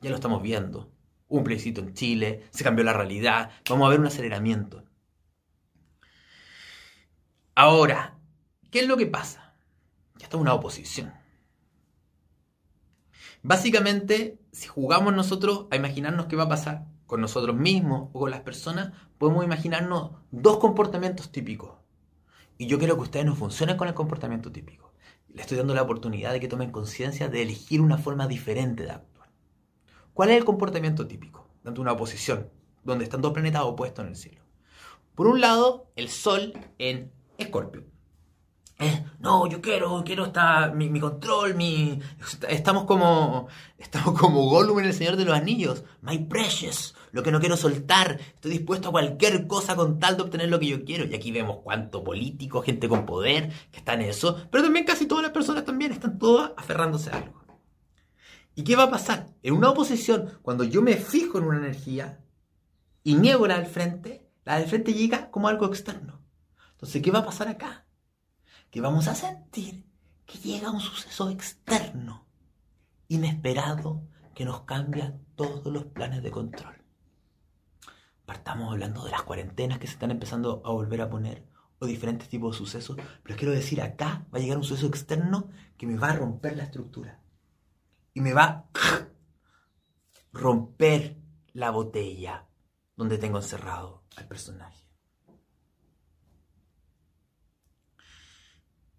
Ya lo estamos viendo. Un plebiscito en Chile, se cambió la realidad, vamos a ver un aceleramiento. Ahora, ¿qué es lo que pasa? Ya está una oposición. Básicamente, si jugamos nosotros a imaginarnos qué va a pasar con nosotros mismos o con las personas, podemos imaginarnos dos comportamientos típicos. Y yo quiero que ustedes no funcionen con el comportamiento típico. Les estoy dando la oportunidad de que tomen conciencia de elegir una forma diferente de actuar. ¿Cuál es el comportamiento típico? Dando una oposición, donde están dos planetas opuestos en el cielo. Por un lado, el Sol en Escorpio. Eh, no, yo quiero, quiero estar, mi, control, mi... Estamos como, estamos como Gollum en El Señor de los Anillos. My precious, lo que no quiero soltar. Estoy dispuesto a cualquier cosa con tal de obtener lo que yo quiero. Y aquí vemos cuánto político, gente con poder, que está en eso. Pero también casi todas las personas también están todas aferrándose a algo. ¿Y qué va a pasar? En una oposición, cuando yo me fijo en una energía y niego la del frente, la del frente llega como algo externo. Entonces, ¿qué va a pasar acá? Que vamos a sentir que llega un suceso externo, inesperado, que nos cambia todos los planes de control. Partamos hablando de las cuarentenas que se están empezando a volver a poner o diferentes tipos de sucesos, pero quiero decir, acá va a llegar un suceso externo que me va a romper la estructura y me va a romper la botella donde tengo encerrado al personaje.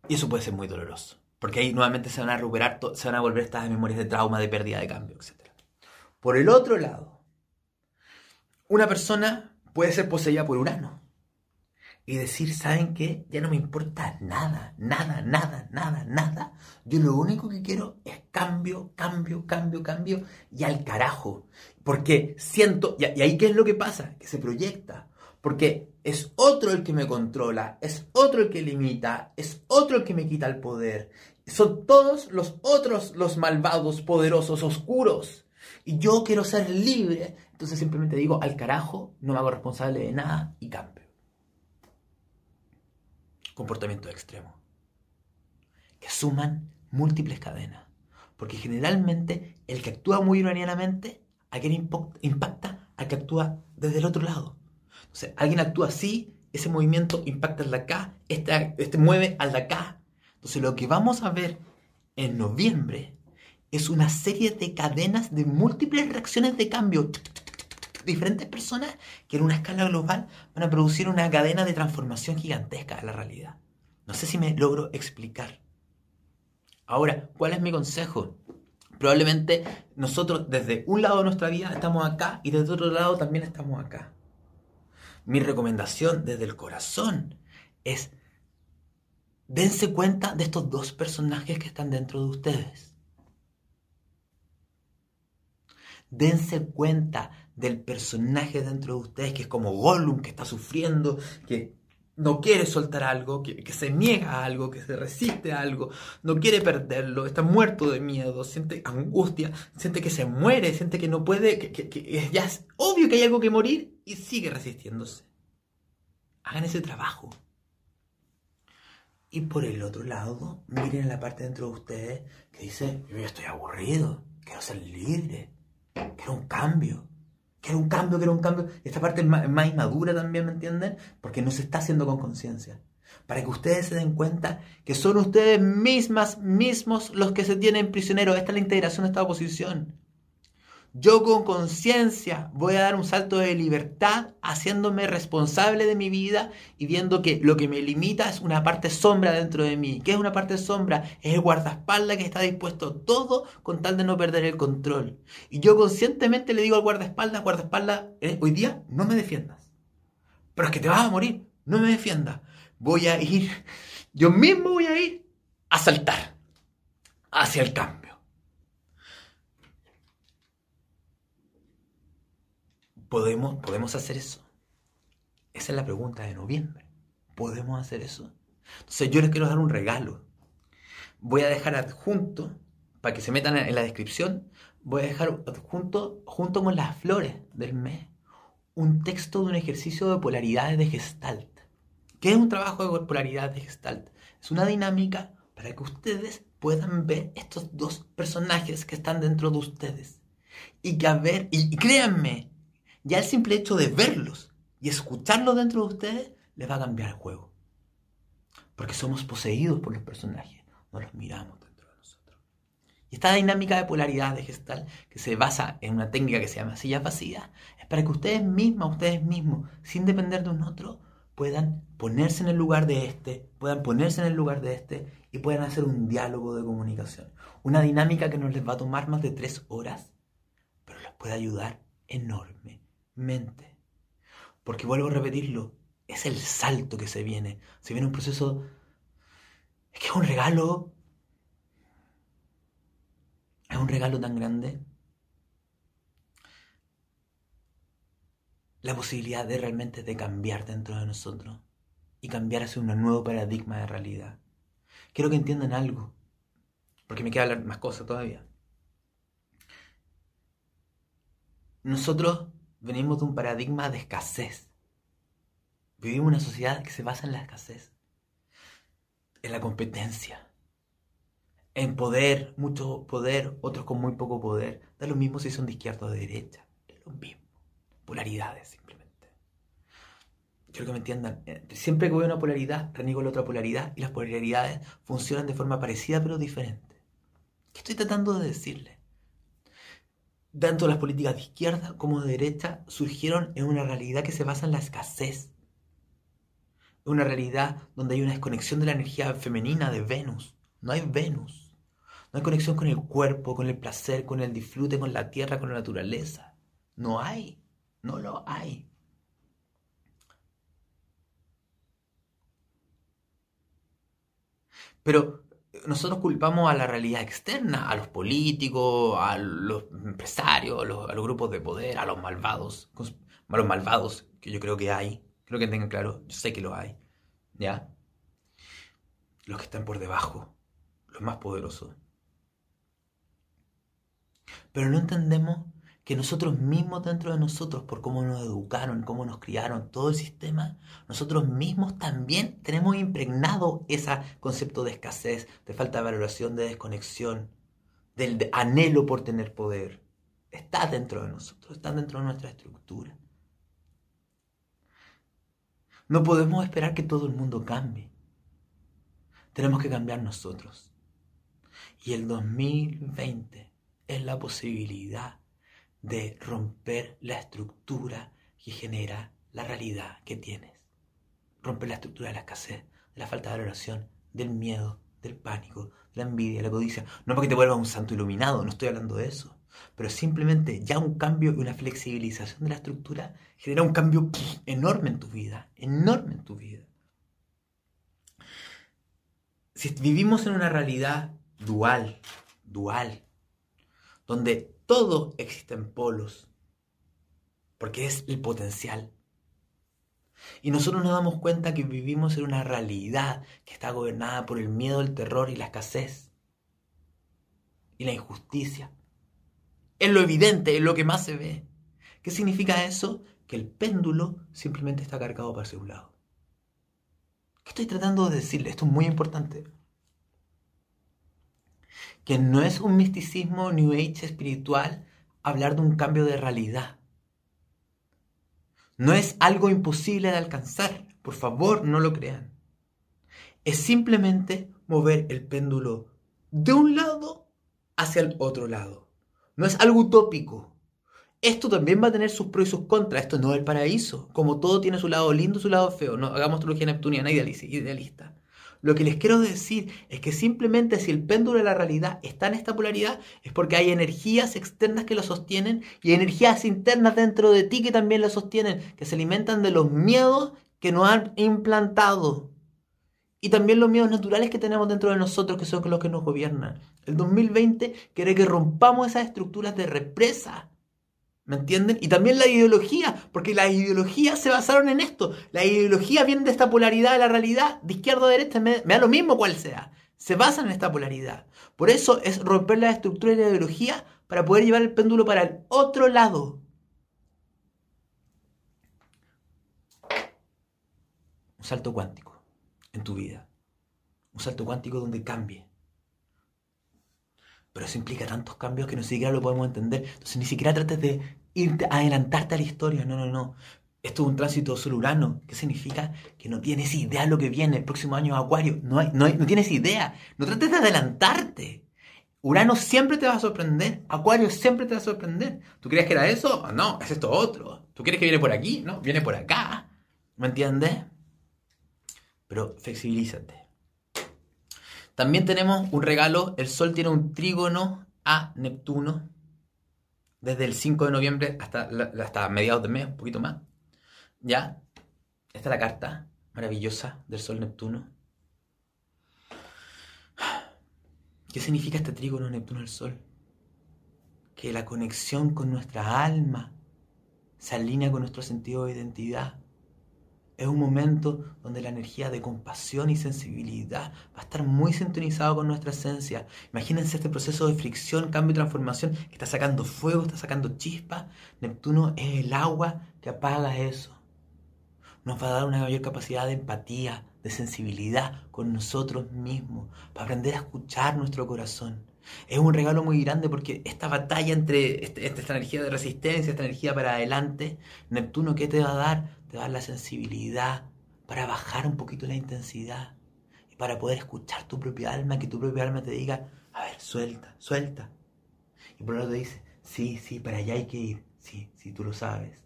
Y eso puede ser muy doloroso. Porque ahí nuevamente se van a recuperar, se van a volver estas memorias de trauma, de pérdida de cambio, etc. Por el otro lado, una persona puede ser poseída por Urano. Y decir, ¿saben qué? Ya no me importa nada, nada, nada, nada, nada. Yo lo único que quiero es cambio, cambio, cambio, cambio y al carajo. Porque siento, y ahí qué es lo que pasa, que se proyecta. Porque es otro el que me controla, es otro el que limita, es otro el que me quita el poder. Son todos los otros los malvados, poderosos, oscuros. Y yo quiero ser libre. Entonces simplemente digo, al carajo, no me hago responsable de nada y cambio. Comportamiento extremo. Que suman múltiples cadenas. Porque generalmente el que actúa muy uranianamente, ¿a quién impacta? Al que actúa desde el otro lado alguien actúa así, ese movimiento impacta al de acá, este, este mueve al de acá. Entonces lo que vamos a ver en noviembre es una serie de cadenas de múltiples reacciones de cambio. Diferentes personas que en una escala global van a producir una cadena de transformación gigantesca de la realidad. No sé si me logro explicar. Ahora, ¿cuál es mi consejo? Probablemente nosotros desde un lado de nuestra vida estamos acá y desde otro lado también estamos acá mi recomendación desde el corazón es dense cuenta de estos dos personajes que están dentro de ustedes. Dense cuenta del personaje dentro de ustedes que es como Gollum, que está sufriendo, que no quiere soltar algo, que, se niega a algo, que se resiste a algo, no quiere perderlo, está muerto de miedo, siente angustia, siente que se muere, siente que no puede, que, que ya es obvio que hay algo que morir y sigue resistiéndose. Hagan ese trabajo. Y por el otro lado, miren la parte dentro de ustedes que dice, yo ya estoy aburrido, quiero ser libre, quiero un cambio, quiero un cambio, quiero un cambio. Esta parte es más, más inmadura también, ¿me entienden? Porque no se está haciendo con conciencia. Para que ustedes se den cuenta que son ustedes mismas, mismos los que se tienen prisioneros. Esta es la integración de esta oposición. Yo con conciencia voy a dar un salto de libertad haciéndome responsable de mi vida y viendo que lo que me limita es una parte sombra dentro de mí. ¿Qué es una parte sombra? Es el guardaespaldas que está dispuesto todo con tal de no perder el control. Y yo conscientemente le digo al guardaespaldas, guardaespaldas, eh, hoy día no me defiendas. Pero es que te vas a morir, no me defiendas. Voy a ir, yo mismo voy a ir a saltar hacia el cambio. ¿Podemos, ¿Podemos hacer eso? Esa es la pregunta de noviembre. ¿Podemos hacer eso? Entonces yo les quiero dar un regalo. Voy a dejar adjunto, para que se metan en la descripción, voy a dejar adjunto, junto con las flores del mes, un texto de un ejercicio de polaridades de Gestalt. ¿Qué es un trabajo de polaridad de Gestalt? Es una dinámica para que ustedes puedan ver estos dos personajes que están dentro de ustedes. Y que a ver, y, créanme, ya el simple hecho de verlos y escucharlos dentro de ustedes les va a cambiar el juego. Porque somos poseídos por los personajes, no los miramos dentro de nosotros. Y esta dinámica de polaridad de gestal, que se basa en una técnica que se llama sillas vacías, es para que ustedes mismas, ustedes mismos, sin depender de un otro, puedan ponerse en el lugar de este, puedan ponerse en el lugar de este y puedan hacer un diálogo de comunicación. Una dinámica que no les va a tomar más de tres horas, pero les puede ayudar Porque vuelvo a repetirlo, es el salto que se viene. Se viene un proceso... Es que es un regalo. Es un regalo tan grande la posibilidad de realmente de cambiar dentro de nosotros y cambiar hacia un nuevo paradigma de realidad. Quiero que entiendan algo, porque me queda hablar más cosas todavía. Nosotros venimos de un paradigma de escasez. Vivimos una sociedad que se basa en la escasez, en la competencia, en poder, mucho poder, otros con muy poco poder. Da lo mismo si son de izquierda o de derecha, es lo mismo polaridades simplemente. Quiero que me entiendan. Eh, siempre que veo una polaridad, reniego la otra polaridad y las polaridades funcionan de forma parecida pero diferente. ¿Qué estoy tratando de decirle? Tanto las políticas de izquierda como de derecha surgieron en una realidad que se basa en la escasez. En una realidad donde hay una desconexión de la energía femenina de Venus. No hay Venus. No hay conexión con el cuerpo, con el placer, con el disfrute, con la tierra, con la naturaleza. No hay. No lo hay. Pero nosotros culpamos a la realidad externa, a los políticos, a los empresarios, a los, grupos de poder, a los malvados, a los malvados que yo creo que hay. Creo que tengan claro, yo sé que lo hay. ¿Ya? Los que están por debajo, los más poderosos. Pero no entendemos que nosotros mismos dentro de nosotros, por cómo nos educaron, cómo nos criaron, todo el sistema, nosotros mismos también tenemos impregnado ese concepto de escasez, de falta de valoración, de desconexión, del anhelo por tener poder. Está dentro de nosotros, está dentro de nuestra estructura. No podemos esperar que todo el mundo cambie. Tenemos que cambiar nosotros. Y el 2020 es la posibilidad de romper la estructura que genera la realidad que tienes. Romper la estructura de la escasez, de la falta de valoración, del miedo, del pánico, de la envidia, de la codicia. No porque te vuelvas un santo iluminado, no estoy hablando de eso. Pero simplemente ya un cambio y una flexibilización de la estructura genera un cambio *sniffs* enorme en tu vida, enorme en tu vida. Si vivimos en una realidad dual, dual, donde todo existe en polos, porque es el potencial. Y nosotros nos damos cuenta que vivimos en una realidad que está gobernada por el miedo, el terror y la escasez. Y la injusticia. Es lo evidente, es lo que más se ve. ¿Qué significa eso? Que el péndulo simplemente está cargado para un lado. ¿Qué estoy tratando de decirle? Esto es muy importante que no es un misticismo New Age espiritual hablar de un cambio de realidad. No es algo imposible de alcanzar, por favor no lo crean. Es simplemente mover el péndulo de un lado hacia el otro lado. No es algo utópico. Esto también va a tener sus pros y sus contras. Esto no es el paraíso. Como todo tiene su lado lindo su lado feo. No hagamos teología neptuniana idealista. Lo que les quiero decir es que simplemente si el péndulo de la realidad está en esta polaridad es porque hay energías externas que lo sostienen y energías internas dentro de ti que también lo sostienen, que se alimentan de los miedos que nos han implantado. Y también los miedos naturales que tenemos dentro de nosotros, que son los que nos gobiernan. El 2020 quiere que rompamos esas estructuras de represa, ¿Me entienden? Y también la ideología, porque las ideologías se basaron en esto. La ideología viene de esta polaridad de la realidad, de izquierda a derecha, me, da lo mismo cuál sea. Se basan en esta polaridad. Por eso es romper la estructura de la ideología para poder llevar el péndulo para el otro lado. Un salto cuántico en tu vida. Un salto cuántico donde cambie pero eso implica tantos cambios que no siquiera lo podemos entender. Entonces ni siquiera trates de irte, adelantarte a la historia. No, no, no. Esto es un tránsito sol-urano. ¿Qué significa? Que no tienes idea de lo que viene. El próximo año Acuario. No, hay, no, no tienes idea. No trates de adelantarte. Urano siempre te va a sorprender. Acuario siempre te va a sorprender. ¿Tú crees que era eso? No, es esto otro. ¿Tú crees que viene por aquí? No, viene por acá. ¿Me entiendes? Pero flexibilízate. También tenemos un regalo, el Sol tiene un trígono a Neptuno desde el 5 de noviembre hasta, hasta mediados de mes, un poquito más. ¿Ya? Esta es la carta maravillosa del Sol Neptuno. ¿Qué significa este trígono Neptuno al Sol? Que la conexión con nuestra alma se alinea con nuestro sentido de identidad es un momento donde la energía de compasión y sensibilidad va a estar muy sintonizado con nuestra esencia. Imagínense este proceso de fricción, cambio y transformación que está sacando fuego, está sacando chispa. Neptuno es el agua que apaga eso. Nos va a dar una mayor capacidad de empatía, de sensibilidad con nosotros mismos, para aprender a escuchar nuestro corazón. Es un regalo muy grande porque esta batalla entre, este, esta energía de resistencia, esta energía para adelante, Neptuno, ¿qué te va a dar? Te va dar la sensibilidad para bajar un poquito la intensidad y para poder escuchar tu propia alma, que tu propia alma te diga, a ver, suelta, suelta. Y por otro te dice, sí, sí, para allá hay que ir, sí, sí, tú lo sabes.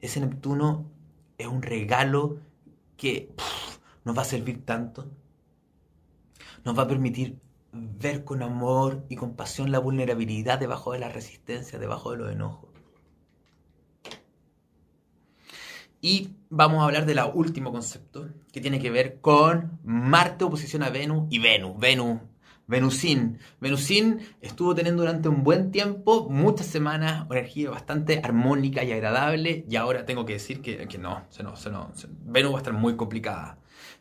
Ese Neptuno es un regalo que nos va a servir tanto. Nos va a permitir ver con amor y compasión la vulnerabilidad debajo de la resistencia, debajo de los enojos. Y vamos a hablar del último concepto, que tiene que ver con Marte oposición a Venus y Venus. Venus, Venusín. Venusín estuvo teniendo durante un buen tiempo, muchas semanas, una energía bastante armónica y agradable, y ahora tengo que decir que, no, se no, se no, Venus va a estar muy complicada.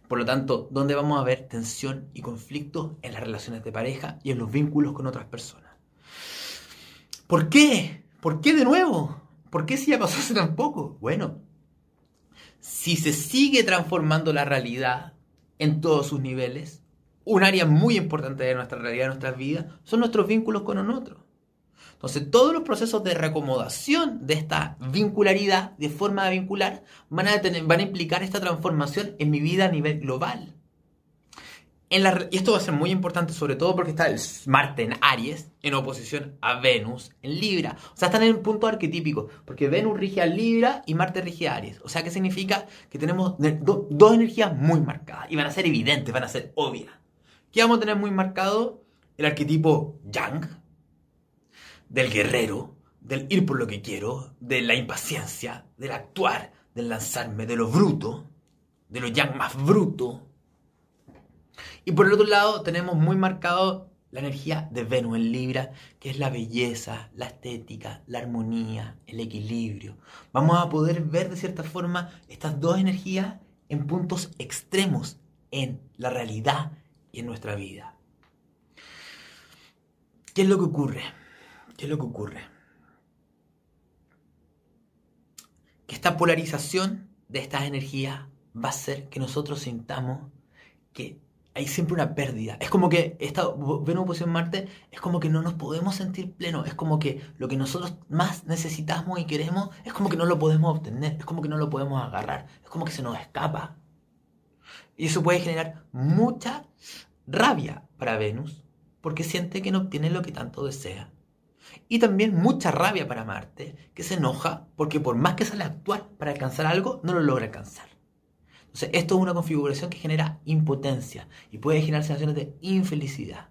Por lo tanto, ¿dónde vamos a ver tensión y conflicto? En las relaciones de pareja y en los vínculos con otras personas. ¿Por qué? ¿Por qué de nuevo? ¿Por qué si ya pasó hace tan poco? Bueno, si se sigue transformando la realidad en todos sus niveles, un área muy importante de nuestra realidad, de nuestras vidas, son nuestros vínculos con nosotros. Entonces, todos los procesos de reacomodación de esta vincularidad, de forma de vincular, van a, van a implicar esta transformación en mi vida a nivel global. Y esto va a ser muy importante, sobre todo porque está el Marte en Aries, en oposición a Venus en Libra. O sea, están en un punto arquetípico, porque Venus rige a Libra y Marte rige a Aries. O sea, ¿qué significa? Que tenemos dos energías muy marcadas y van a ser evidentes, van a ser obvias. ¿Qué vamos a tener muy marcado? El arquetipo Yang, del guerrero, del ir por lo que quiero, de la impaciencia, del actuar, del lanzarme, de lo bruto, de lo ya más bruto. Y por el otro lado tenemos muy marcado la energía de Venus en Libra, que es la belleza, la estética, la armonía, el equilibrio. Vamos a poder ver de cierta forma estas dos energías en puntos extremos en la realidad y en nuestra vida. ¿Qué es lo que ocurre? ¿Qué es lo que ocurre? Que esta polarización de estas energías va a hacer que nosotros sintamos que hay siempre una pérdida. Es como que esta Venus oposición Marte es como que no nos podemos sentir plenos. Es como que lo que nosotros más necesitamos y queremos es como que no lo podemos obtener. Es como que no lo podemos agarrar. Es como que se nos escapa. Y eso puede generar mucha rabia para Venus porque siente que no obtiene lo que tanto desea. Y también mucha rabia para Marte, que se enoja porque por más que sale a actuar para alcanzar algo, no lo logra alcanzar. Esto es una configuración que genera impotencia y puede generar sensaciones de infelicidad.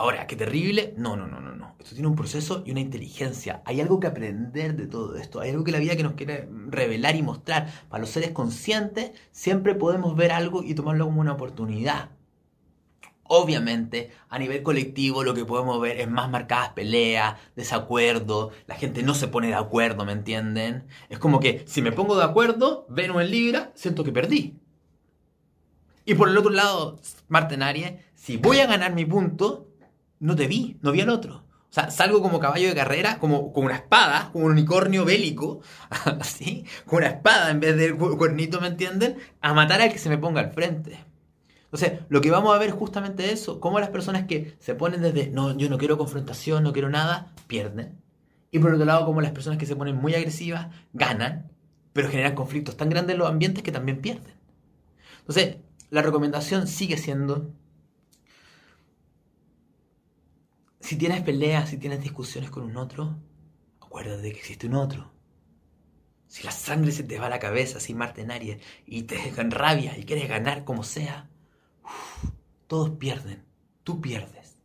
Ahora, qué terrible. No, no, no, no, no. Esto tiene un proceso y una inteligencia. Hay algo que aprender de todo esto. Hay algo que la vida que nos quiere revelar y mostrar. Para los seres conscientes, siempre podemos ver algo y tomarlo como una oportunidad. Obviamente, a nivel colectivo lo que podemos ver es más marcadas peleas, desacuerdo, la gente no se pone de acuerdo, ¿me entienden? Es como que si me pongo de acuerdo, Venus en Libra, siento que perdí. Y por el otro lado, Marte Aries, si voy a ganar mi punto, no te vi, no vi al otro. O sea, salgo como caballo de carrera, como con una espada, como un unicornio bélico, *laughs* así, con una espada en vez de cuernito, ¿me entienden? A matar al que se me ponga al frente. Entonces, lo que vamos a ver justamente eso, cómo las personas que se ponen desde, no, yo no quiero confrontación, no quiero nada, pierden. Y por otro lado, como las personas que se ponen muy agresivas, ganan, pero generan conflictos tan grandes en los ambientes que también pierden. Entonces, la recomendación sigue siendo Si tienes peleas, si tienes discusiones con un otro, acuérdate que existe un otro. Si la sangre se te va a la cabeza sin Marte en Aries y te rabia y quieres ganar como sea, todos pierden. Tú pierdes.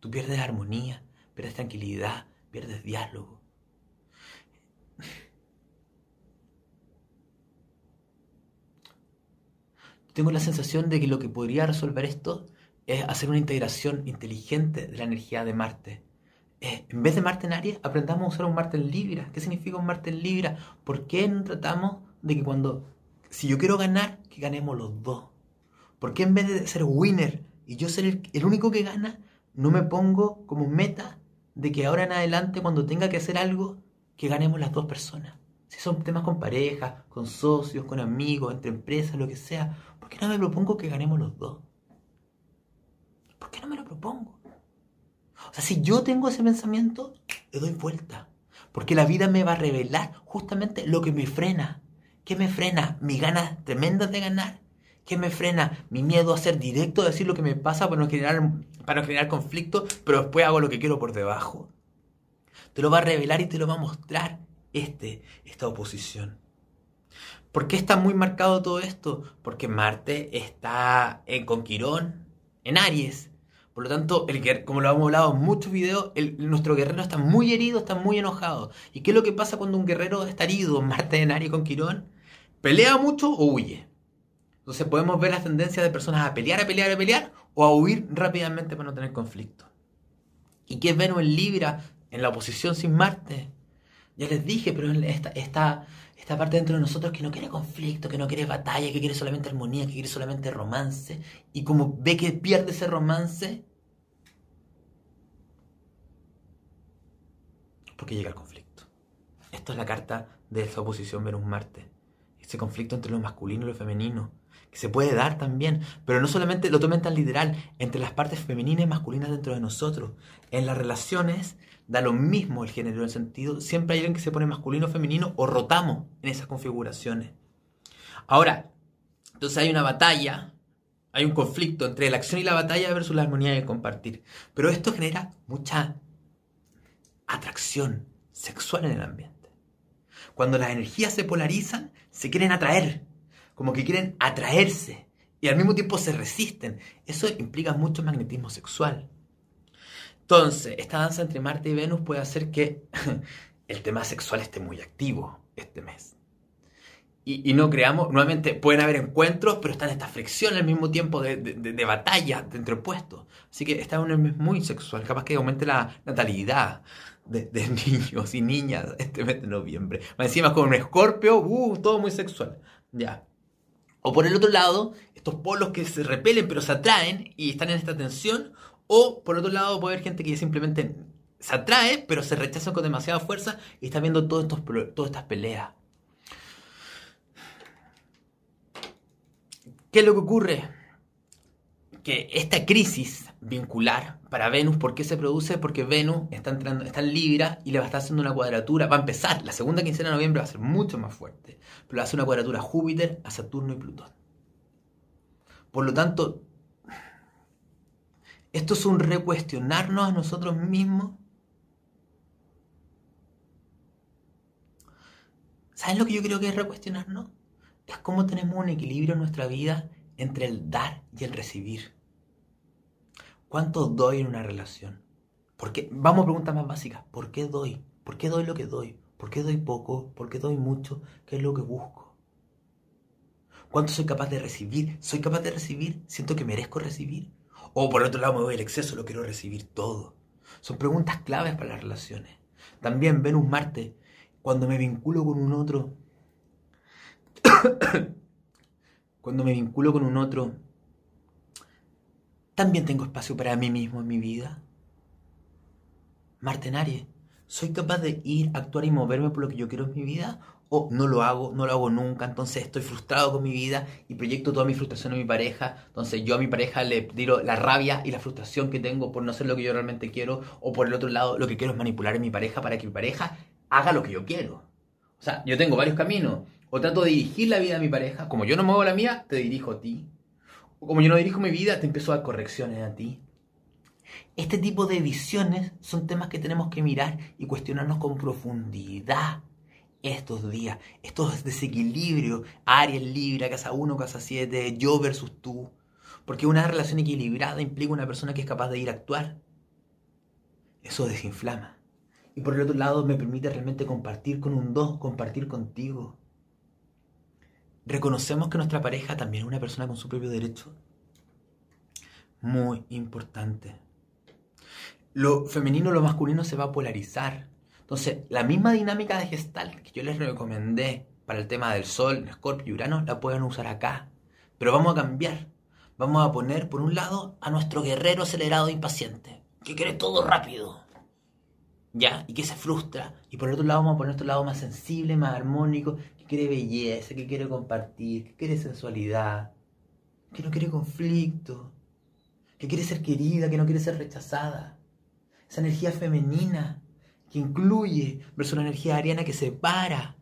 Tú pierdes armonía, pierdes tranquilidad, pierdes diálogo. Tengo la sensación de que lo que podría resolver esto es hacer una integración inteligente de la energía de Marte. Eh, en vez de Marte en Aries, aprendamos a usar un Marte en Libra. ¿Qué significa un Marte en Libra? ¿Por qué no tratamos de que cuando, si yo quiero ganar, que ganemos los dos? ¿Por qué en vez de ser winner y yo ser el, único que gana, no me pongo como meta de que ahora en adelante, cuando tenga que hacer algo, que ganemos las dos personas? Si son temas con pareja, con socios, con amigos, entre empresas, lo que sea, ¿por qué no me propongo que ganemos los dos? ¿por qué no me lo propongo? O sea, si yo tengo ese pensamiento, le doy vuelta. Porque la vida me va a revelar justamente lo que me frena. ¿Qué me frena? Mi ganas tremendas de ganar. ¿Qué me frena? Mi miedo a ser directo, a decir lo que me pasa para no generar, para no generar conflicto, pero después hago lo que quiero por debajo. Te lo va a revelar y te lo va a mostrar este, esta oposición. ¿Por qué está muy marcado todo esto? Porque Marte está en, con Quirón, en Aries. Por lo tanto, el, como lo hemos hablado en muchos videos, nuestro guerrero está muy herido, está muy enojado. ¿Y qué es lo que pasa cuando un guerrero está herido, Marte en Aries con Quirón? ¿Pelea mucho o huye? Entonces podemos ver las tendencias de personas a pelear, a pelear, a pelear o a huir rápidamente para no tener conflicto. ¿Y qué es Venus en Libra en la oposición sin Marte? Ya les dije, pero esta, esta, esta parte dentro de nosotros que no quiere conflicto, que no quiere batalla, que quiere solamente armonía, que quiere solamente romance. Y como ve que pierde ese romance, porque llega el conflicto. Esto es la carta de esa oposición Venus-Marte. Ese conflicto entre lo masculino y lo femenino. Que se puede dar también, pero no solamente lo tomen tan literal, entre las partes femeninas y masculinas dentro de nosotros. En las relaciones da lo mismo el género en el sentido, siempre hay alguien que se pone masculino o femenino o rotamos en esas configuraciones. Ahora, entonces hay una batalla, hay un conflicto entre la acción y la batalla versus la armonía y el compartir. Pero esto genera mucha atracción sexual en el ambiente. Cuando las energías se polarizan, se quieren atraer, como que quieren atraerse y al mismo tiempo se resisten. Eso implica mucho magnetismo sexual. Entonces, esta danza entre Marte y Venus puede hacer que *laughs* el tema sexual esté muy activo este mes. Y, no creamos, nuevamente pueden haber encuentros, pero están esta fricción al mismo tiempo de, de, batalla entre opuestos. Así que está un mes muy sexual, capaz que aumente la natalidad, de, *laughs* niños y niñas este mes de noviembre. Encima con un escorpio, uh, todo muy sexual. Ya. O por el otro lado, estos polos que se repelen pero se atraen y están en esta tensión. O por otro lado, puede haber gente que simplemente se atrae pero se rechaza con demasiada fuerza y está viendo todos estos, todas estas peleas. ¿Qué es lo que ocurre? Que esta crisis vincular para Venus. ¿Por qué se produce? Porque Venus está entrando, está en Libra y le va a estar haciendo una cuadratura. Va a empezar, la segunda quincena de noviembre va a ser mucho más fuerte. Pero hacer una cuadratura a Júpiter, a Saturno y Plutón. Por lo tanto, esto es un recuestionarnos a nosotros mismos. ¿Saben lo que yo creo que es recuestionarnos? Es cómo tenemos un equilibrio en nuestra vida entre el dar y el recibir. ¿Cuánto doy en una relación? Porque, vamos a preguntas más básicas. ¿Por qué doy? ¿Por qué doy lo que doy? ¿Por qué doy poco? ¿Por qué doy mucho? ¿Qué es lo que busco? ¿Cuánto soy capaz de recibir? ¿Soy capaz de recibir? ¿Siento que merezco recibir? O por otro lado me voy al exceso, lo quiero recibir todo. Son preguntas claves para las relaciones. También Venus Marte, cuando me vinculo con un otro, *coughs* cuando me vinculo con un otro, también tengo espacio para mí mismo en mi vida. Marte en Aries, ¿soy capaz de ir, actuar y moverme por lo que yo quiero en mi vida? ¿O no lo hago, no lo hago nunca? Entonces estoy frustrado con mi vida y proyecto toda mi frustración en mi pareja. Entonces yo a mi pareja le tiro la rabia y la frustración que tengo por no ser lo que yo realmente quiero. O por el otro lado, lo que quiero es manipular a mi pareja para que mi pareja haga lo que yo quiero. O sea, yo tengo varios caminos. O trato de dirigir la vida de mi pareja. Como yo no muevo la mía, te dirijo a ti. Como yo no dirijo mi vida, te empiezo a dar correcciones a ti. Este tipo de visiones son temas que tenemos que mirar y cuestionarnos con profundidad estos días, estos desequilibrios, Aries, Libra, casa 1, casa 7, yo versus tú. Porque una relación equilibrada implica una persona que es capaz de ir a actuar. Eso desinflama. Y por el otro lado me permite realmente compartir con un dos, compartir contigo. Reconocemos que nuestra pareja también es una persona con su propio derecho. Muy importante. Lo femenino, lo masculino se va a polarizar. Entonces, la misma dinámica de gestal que yo les recomendé para el tema del Sol, Escorpio y Urano, la pueden usar acá. Pero vamos a cambiar. Vamos a poner, por un lado, a nuestro guerrero acelerado e impaciente, que quiere todo rápido. ¿Ya? Y que se frustra. Y por otro lado, vamos a poner nuestro lado más sensible, más armónico, quiere belleza, que quiere compartir, que quiere sensualidad, que no quiere conflicto, que quiere ser querida, que no quiere ser rechazada. Esa energía femenina que incluye versus una energía ariana que separa.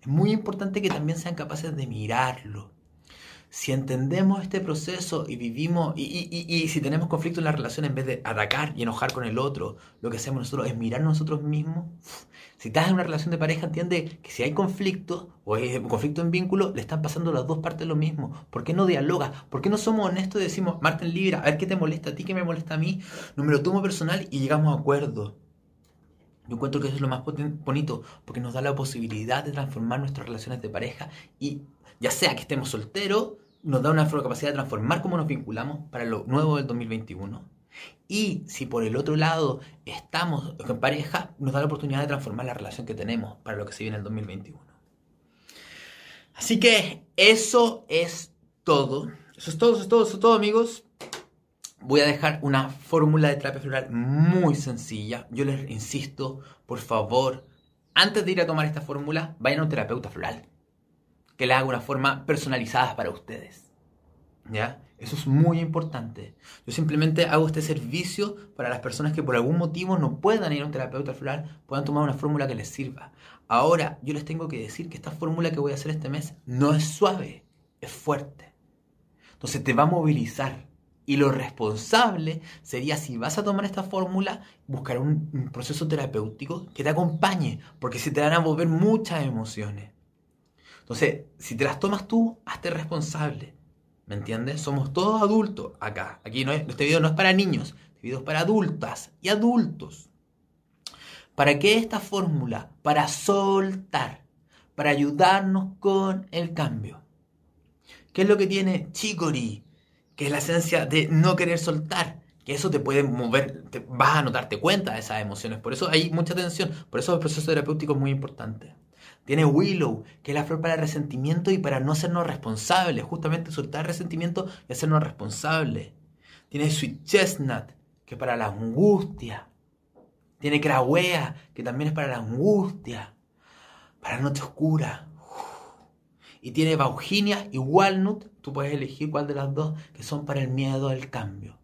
Es muy importante que también sean capaces de mirarlo. Si entendemos este proceso y vivimos, y, si tenemos conflicto en la relación, en vez de atacar y enojar con el otro, lo que hacemos nosotros es mirar nosotros mismos. Si estás en una relación de pareja, entiende que si hay conflicto o hay conflicto en vínculo, le están pasando las dos partes lo mismo. ¿Por qué no dialogas? ¿Por qué no somos honestos y decimos, Martín Libra, a ver qué te molesta a ti, qué me molesta a mí? No me lo tomo personal y llegamos a acuerdo. Yo encuentro que eso es lo más bonito, porque nos da la posibilidad de transformar nuestras relaciones de pareja y ya sea que estemos solteros, nos da una capacidad de transformar cómo nos vinculamos para lo nuevo del 2021. Y si por el otro lado estamos en pareja, nos da la oportunidad de transformar la relación que tenemos para lo que se viene en el 2021. Así que eso es todo. Eso es todo, eso es todo, eso es todo, amigos voy a dejar una fórmula de terapia floral muy sencilla. Yo les insisto, por favor, antes de ir a tomar esta fórmula, vayan a un terapeuta floral que le haga una forma personalizada para ustedes. ¿Ya? Eso es muy importante. Yo simplemente hago este servicio para las personas que por algún motivo no puedan ir a un terapeuta floral, puedan tomar una fórmula que les sirva. Ahora, yo les tengo que decir que esta fórmula que voy a hacer este mes no es suave, es fuerte. Entonces te va a movilizar y lo responsable sería, si vas a tomar esta fórmula, buscar un, proceso terapéutico que te acompañe, porque se te van a mover muchas emociones. Entonces, si te las tomas tú, hazte responsable. ¿Me entiendes? Somos todos adultos acá. Aquí no es, este video no es para niños, este video es para adultas y adultos. ¿Para qué esta fórmula? Para soltar, para ayudarnos con el cambio. ¿Qué es lo que tiene Chicory? que es la esencia de no querer soltar, que eso te puede mover, vas a notarte cuenta de esas emociones, por eso hay mucha tensión, por eso el proceso terapéutico es muy importante. Tiene Willow, que es la flor para el resentimiento y para no hacernos responsables, justamente soltar resentimiento y hacernos responsables. Tiene Sweet Chestnut, que es para la angustia. Tiene Crawea, que también es para la angustia, para la noche oscura. Y tiene Bauginia y Walnut, tú puedes elegir cuál de las dos, que son para el miedo al cambio.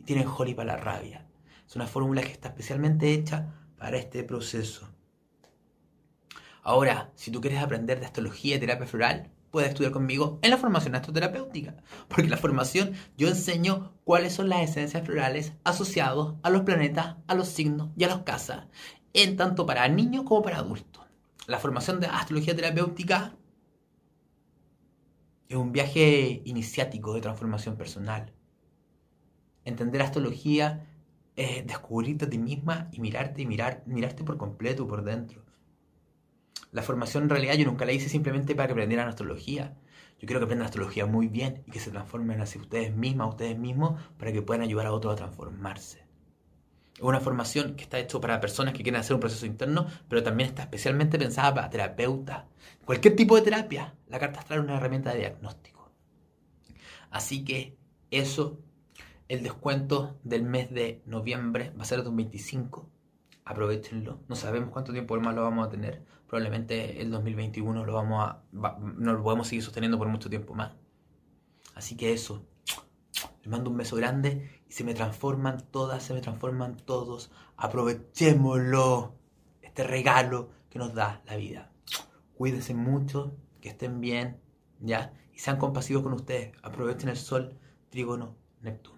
Y tiene Holly para la rabia. Es una fórmula que está especialmente hecha para este proceso. Ahora, si tú quieres aprender de astrología y terapia floral, puedes estudiar conmigo en la formación astroterapéutica. Porque en la formación yo enseño cuáles son las esencias florales asociados a los planetas, a los signos y a los casas, en tanto para niños como para adultos. La formación de astrología terapéutica es un viaje iniciático de transformación personal. Entender astrología es descubrirte a ti misma y mirarte y mirar, mirarte por completo por dentro. La formación en realidad yo nunca la hice simplemente para que aprendieran astrología. Yo quiero que aprendan astrología muy bien y que se transformen hacia ustedes mismas, ustedes mismos, para que puedan ayudar a otros a transformarse. Es una formación que está hecha para personas que quieren hacer un proceso interno, pero también está especialmente pensada para terapeutas. Cualquier tipo de terapia, la carta astral es una herramienta de diagnóstico. Así que eso, el descuento del mes de noviembre va a ser de un 25. Aprovechenlo. No sabemos cuánto tiempo más lo vamos a tener. Probablemente el 2021 lo vamos a, no lo podemos seguir sosteniendo por mucho tiempo más. Así que eso. Les mando un beso grande y se me transforman todas, se me transforman todos. Aprovechémoslo. Este regalo que nos da la vida. Cuídense mucho, que estén bien, ¿ya? Y sean compasivos con ustedes. Aprovechen el sol, trígono, Neptuno.